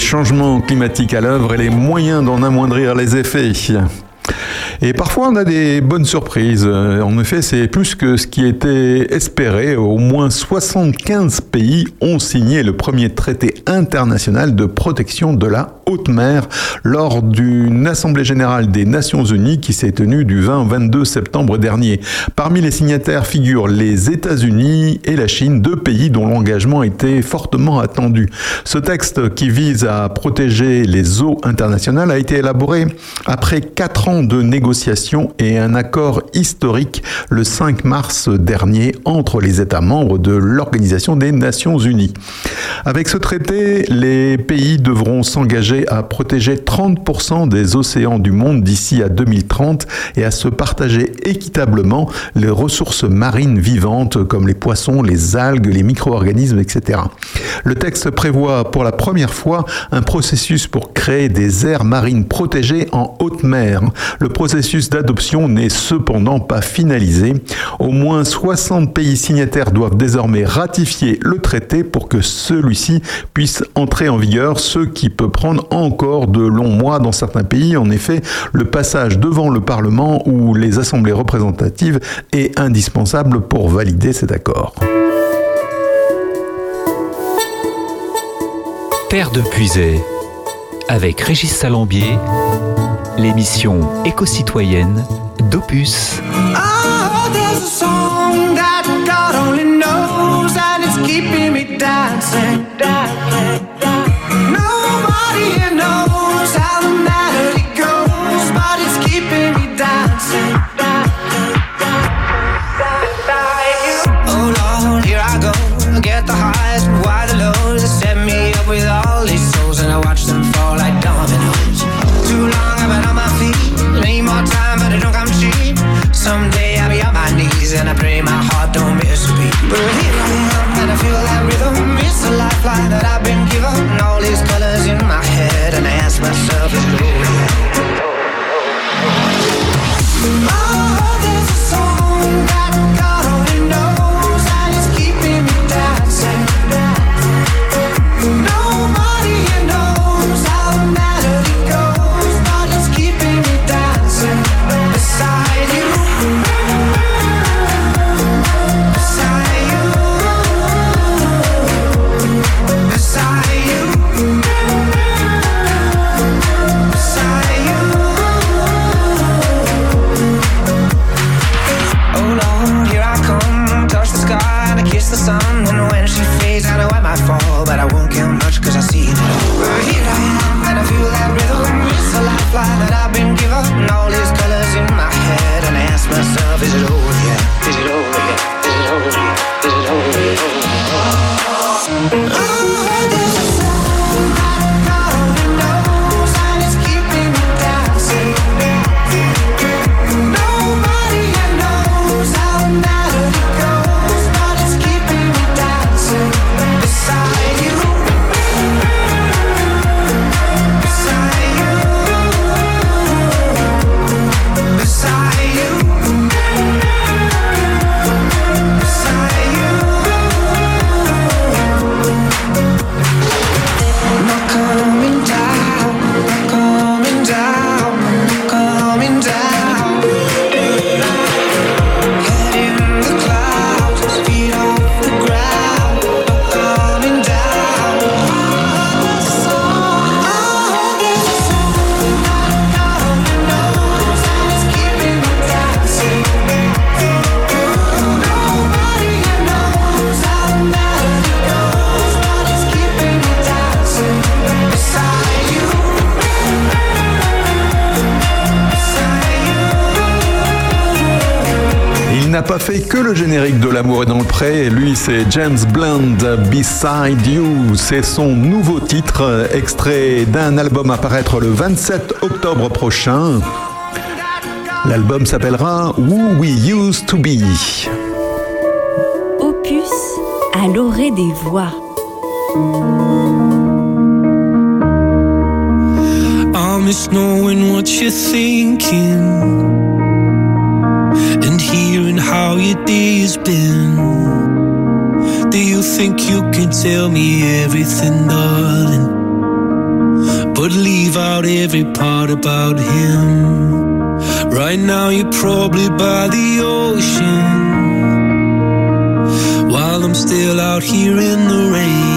Changement climatique à l'œuvre et les moyens d'en amoindrir les effets. Et parfois, on a des bonnes surprises. En effet, c'est plus que ce qui était espéré. Au moins 75 pays ont signé le premier traité international de protection de la haute mer lors d'une assemblée générale des Nations Unies qui s'est tenue du 20 au 22 septembre dernier. Parmi les signataires figurent les États-Unis et la Chine, deux pays dont l'engagement était fortement attendu. Ce texte qui vise à protéger les eaux internationales a été élaboré après quatre ans de négociations et un accord historique le 5 mars dernier entre les États membres de l'Organisation des Nations Unies. Avec ce traité, les pays devront s'engager à protéger 30% des océans du monde d'ici à 2030 et à se partager équitablement les ressources marines vivantes comme les poissons, les algues, les micro-organismes, etc. Le texte prévoit pour la première fois un processus pour créer des aires marines protégées en haute mer. Le processus d'adoption n'est cependant pas finalisé. Au moins 60 pays signataires doivent désormais ratifier le traité pour que celui-ci puisse entrer en vigueur, ce qui peut prendre encore de longs mois dans certains pays. En effet, le passage devant le Parlement ou les assemblées représentatives est indispensable pour valider cet accord. Terre de Puisay, avec Régis Salambier, l'émission éco-citoyenne d'Opus. Oh, pas fait que le générique de L'amour est dans le pré. Lui, c'est James Blunt, Beside You. C'est son nouveau titre, extrait d'un album à paraître le 27 octobre prochain. L'album s'appellera Who We Used to Be. Opus à l'orée des voix. I miss knowing what you're thinking and hearing how your day has been. Do you think you can tell me everything, darling? But leave out every part about him. Right now, you're probably by the ocean. While I'm still out here in the rain.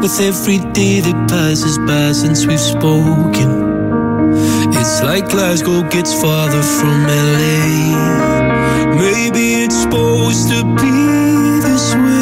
With every day that passes by since we've spoken like Glasgow gets farther from LA. Maybe it's supposed to be this way.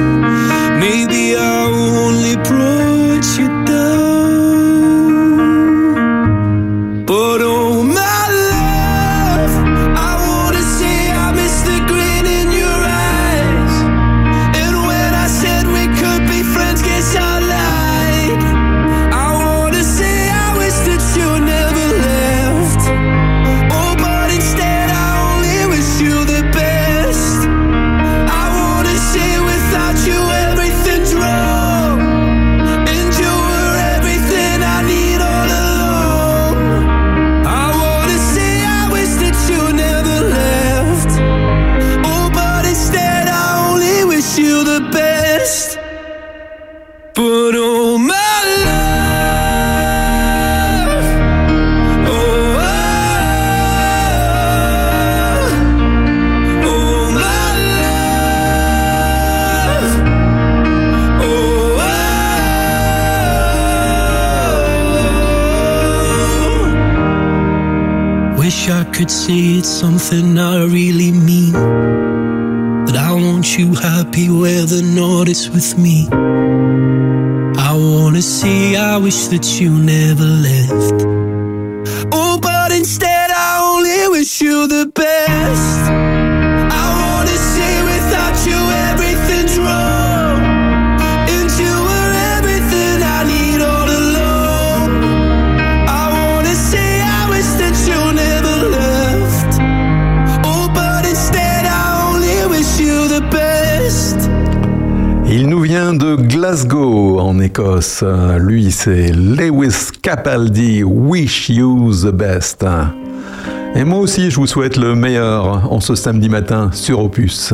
could say it's something I really mean. That I want you happy where the north is with me. I wanna say I wish that you never left. Glasgow, en Écosse. Lui, c'est Lewis Capaldi, Wish You the Best. Et moi aussi, je vous souhaite le meilleur en ce samedi matin sur Opus.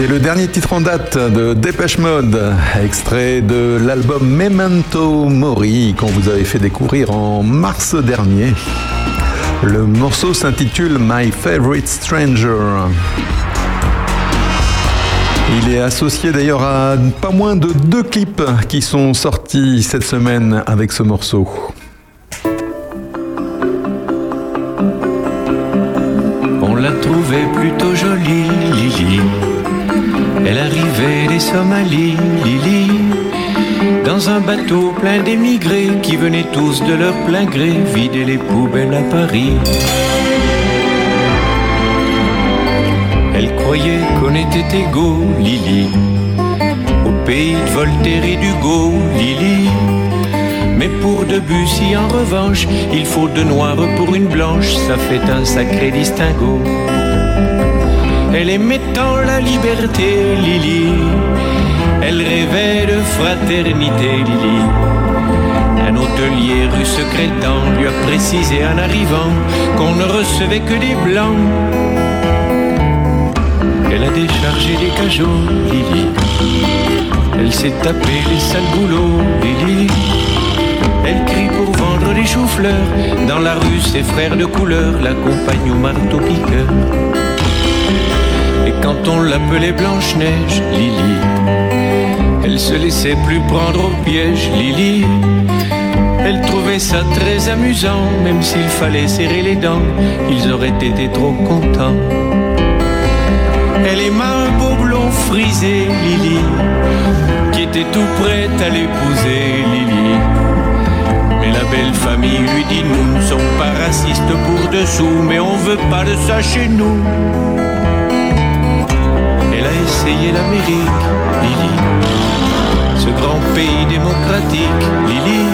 C'est le dernier titre en date de Dépêche Mode, extrait de l'album Memento Mori qu'on vous avait fait découvrir en mars dernier. Le morceau s'intitule My Favorite Stranger. Il est associé d'ailleurs à pas moins de deux clips qui sont sortis cette semaine avec ce morceau. Un bateau plein d'émigrés qui venaient tous de leur plein gré vider les poubelles à Paris. Elle croyait qu'on était égaux, Lily. Au pays de Voltaire et d'Hugo, Lily. Mais pour Debussy, en revanche, il faut de noir pour une blanche, ça fait un sacré distinguo. Elle aimait tant la liberté, Lily. Elle rêvait de fraternité, Lily. Un hôtelier rue Secrétan lui a précisé en arrivant qu'on ne recevait que des blancs. Elle a déchargé les cajots, Lily. Elle s'est tapé les sales boulots, Lily. Elle crie pour vendre des choux-fleurs. Dans la rue, ses frères de couleur l'accompagnent au marteau-piqueur. Quand on l'appelait Blanche-Neige, Lily, elle se laissait plus prendre au piège, Lily. Elle trouvait ça très amusant, même s'il fallait serrer les dents, ils auraient été trop contents. Elle aima un beau blond frisé, Lily, qui était tout prête à l'épouser, Lily. Mais la belle famille lui dit nous ne sommes pas racistes pour dessous, mais on veut pas de ça chez nous. Essayé l'Amérique, Lily, ce grand pays démocratique, Lily.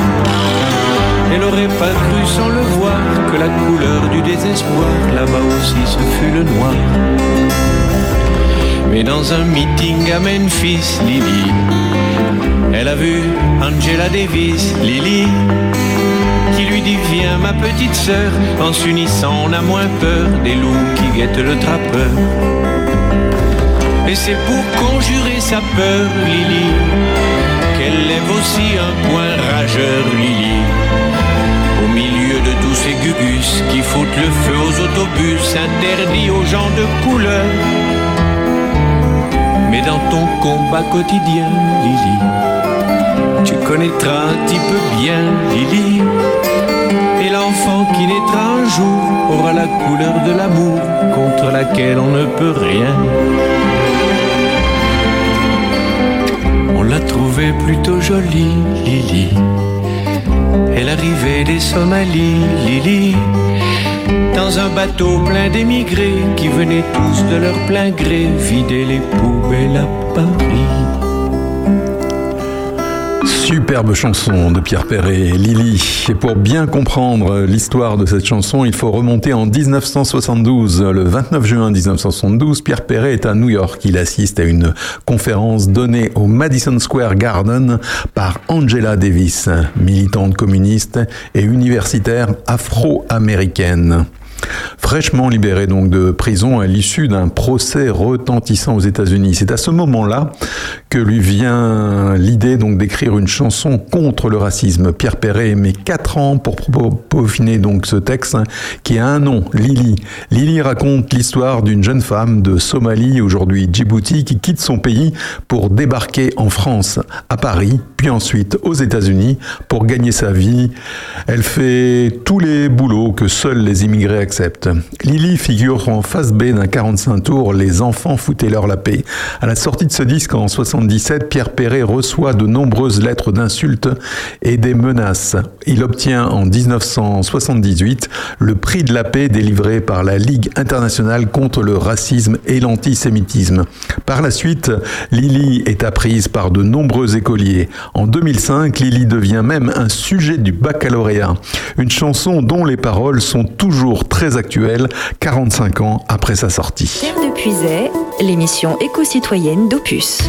Elle aurait pas cru sans le voir que la couleur du désespoir, là-bas aussi ce fut le noir. Mais dans un meeting à Memphis, Lily, elle a vu Angela Davis, Lily, qui lui dit Viens ma petite sœur, en s'unissant on a moins peur des loups qui guettent le trappeur. Et c'est pour conjurer sa peur, Lily, qu'elle lève aussi un point rageur, Lily. Au milieu de tous ces gugus qui foutent le feu aux autobus interdits aux gens de couleur. Mais dans ton combat quotidien, Lily, tu connaîtras un petit peu bien, Lily. Et l'enfant qui naîtra un jour aura la couleur de l'amour contre laquelle on ne peut rien. L'a plutôt jolie, Lily. Elle arrivait des Somalies, Lily, dans un bateau plein d'émigrés qui venaient tous de leur plein gré vider les poubelles à Paris. Superbe chanson de Pierre Perret, Lily. Et pour bien comprendre l'histoire de cette chanson, il faut remonter en 1972. Le 29 juin 1972, Pierre Perret est à New York. Il assiste à une conférence donnée au Madison Square Garden par Angela Davis, militante communiste et universitaire afro-américaine. Fraîchement libérée donc de prison à l'issue d'un procès retentissant aux États-Unis. C'est à ce moment-là que lui vient l'idée donc d'écrire une chanson contre le racisme. Pierre Perret met quatre ans pour peaufiner donc ce texte hein, qui a un nom, Lily. Lily raconte l'histoire d'une jeune femme de Somalie, aujourd'hui Djibouti, qui quitte son pays pour débarquer en France, à Paris, puis ensuite aux États-Unis pour gagner sa vie. Elle fait tous les boulots que seuls les immigrés Lily figure en face B d'un 45 tours Les enfants foutaient leur la paix. À la sortie de ce disque en 77, Pierre Perret reçoit de nombreuses lettres d'insultes et des menaces. Il obtient en 1978 le prix de la paix délivré par la Ligue internationale contre le racisme et l'antisémitisme. Par la suite, Lily est apprise par de nombreux écoliers. En 2005, Lily devient même un sujet du baccalauréat. Une chanson dont les paroles sont toujours très actuelles 45 ans après sa sortie. Terre de l'émission éco-citoyenne d'Opus.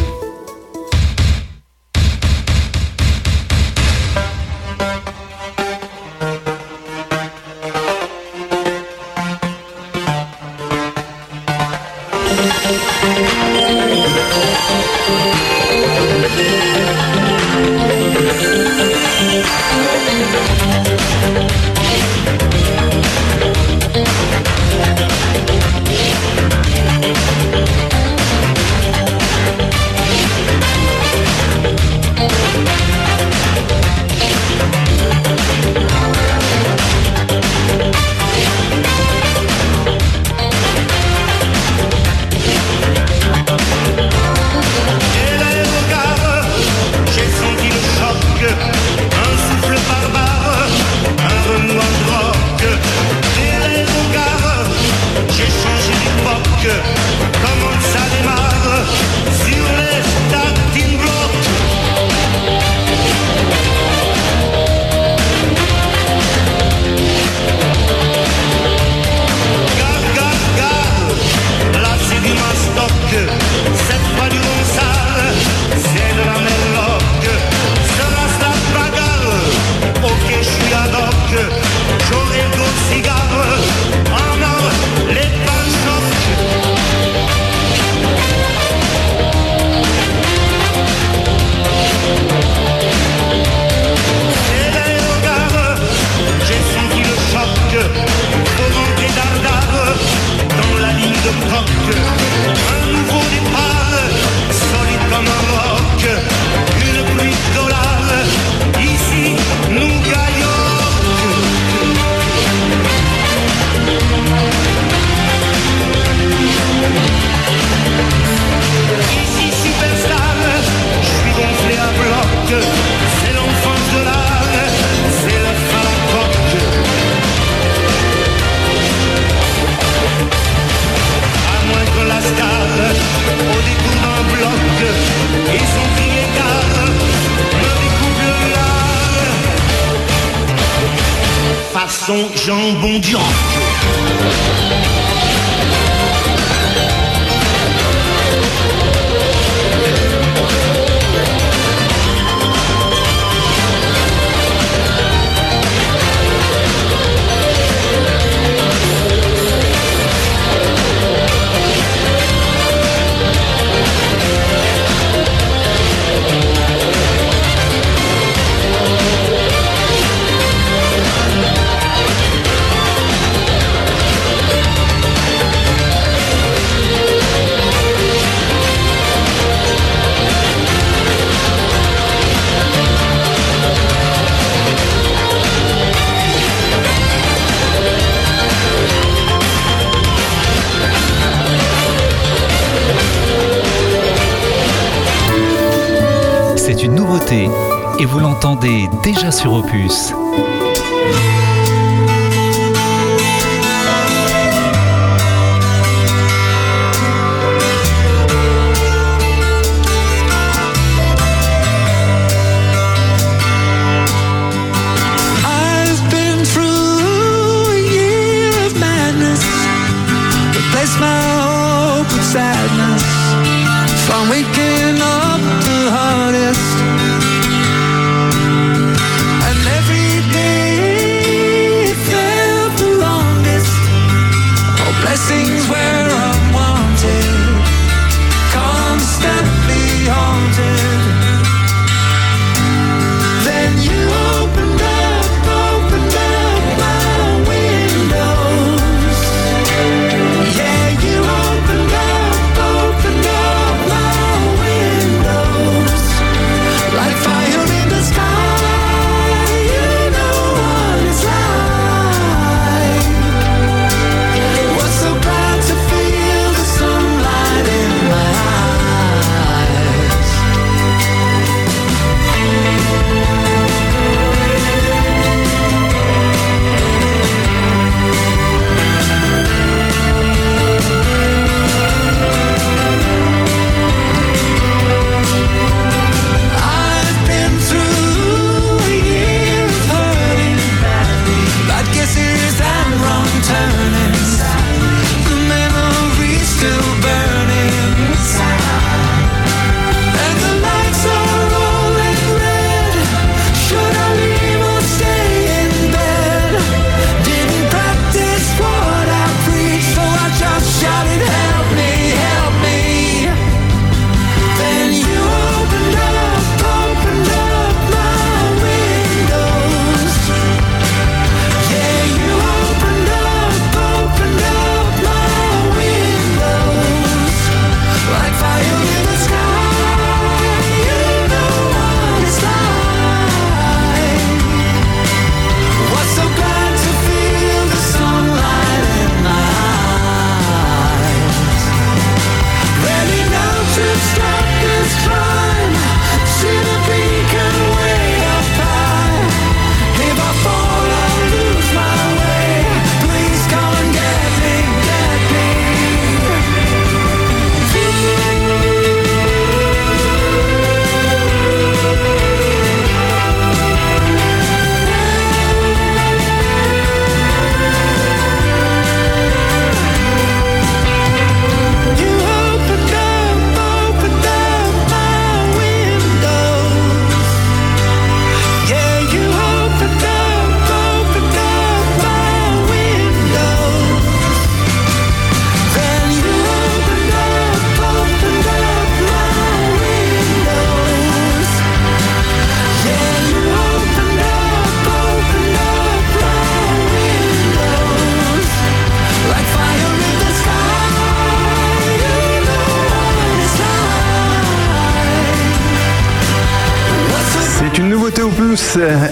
déjà sur Opus.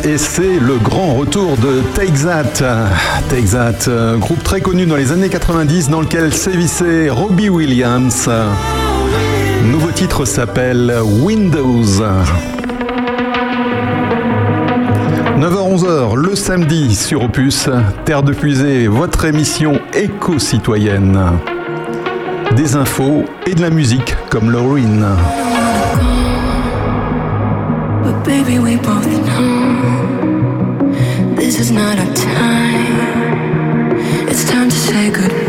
et c'est le grand retour de Take That. Groupe très connu dans les années 90 dans lequel sévissait Robbie Williams. Nouveau titre s'appelle Windows. 9h-11h le samedi sur Opus, Terre de Puisée, votre émission éco-citoyenne. Des infos et de la musique comme Laurine. Baby, we both know this is not our time. It's time to say goodbye.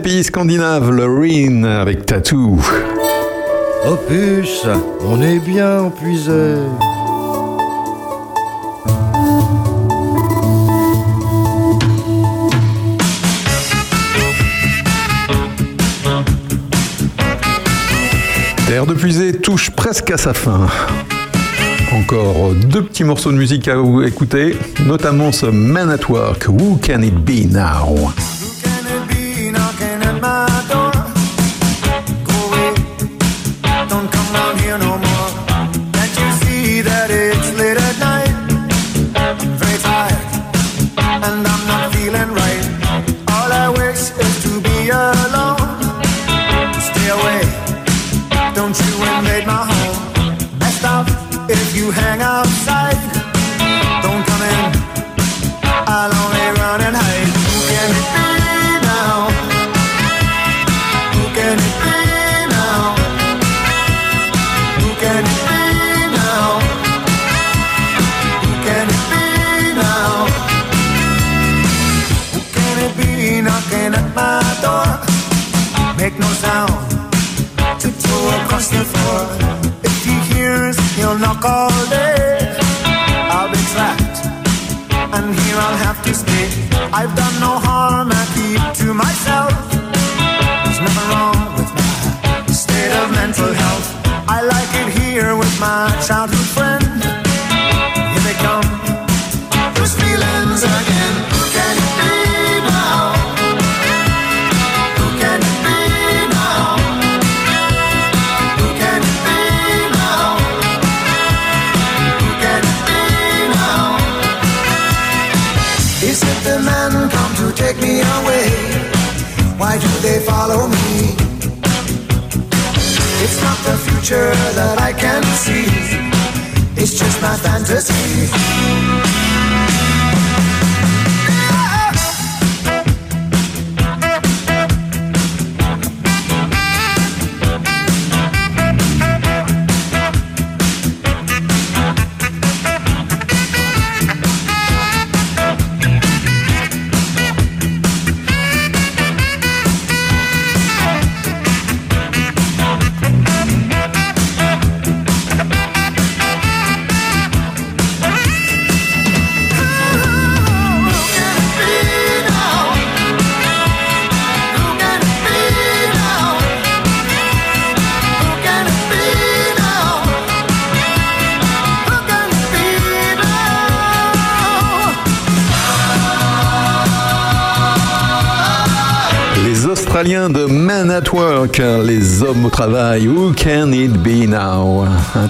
pays scandinaves, le Rhin avec Tattoo. Opus, on est bien épuisé. Terre de puiser touche presque à sa fin. Encore deux petits morceaux de musique à écouter, notamment ce Man at Work, Who Can It Be Now?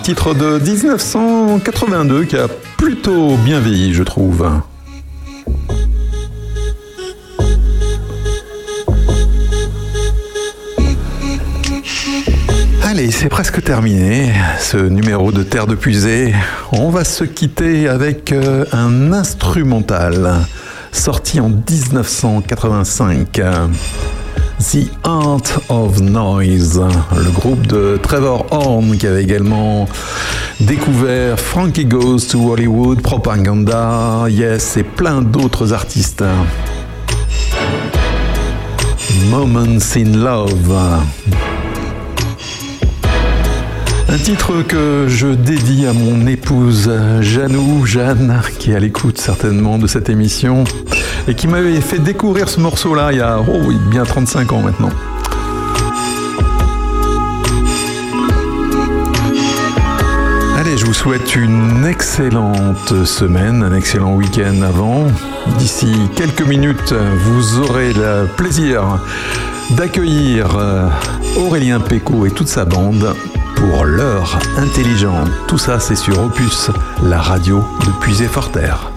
Titre de 1982 qui a plutôt bien vieilli, je trouve. Allez, c'est presque terminé, ce numéro de Terre de Puisée. On va se quitter avec euh, un instrumental sorti en 1985. The Of Noise, le groupe de Trevor Horn qui avait également découvert Frankie Goes to Hollywood, Propaganda, Yes et plein d'autres artistes. Moments in Love. Un titre que je dédie à mon épouse Janou, Jeanne, qui est à l'écoute certainement de cette émission, et qui m'avait fait découvrir ce morceau-là il y a oh oui, bien 35 ans maintenant. Souhaite une excellente semaine, un excellent week-end avant. D'ici quelques minutes, vous aurez le plaisir d'accueillir euh, Aurélien Péco et toute sa bande pour l'heure intelligente. Tout ça, c'est sur Opus, la radio de Puisé-Forterre.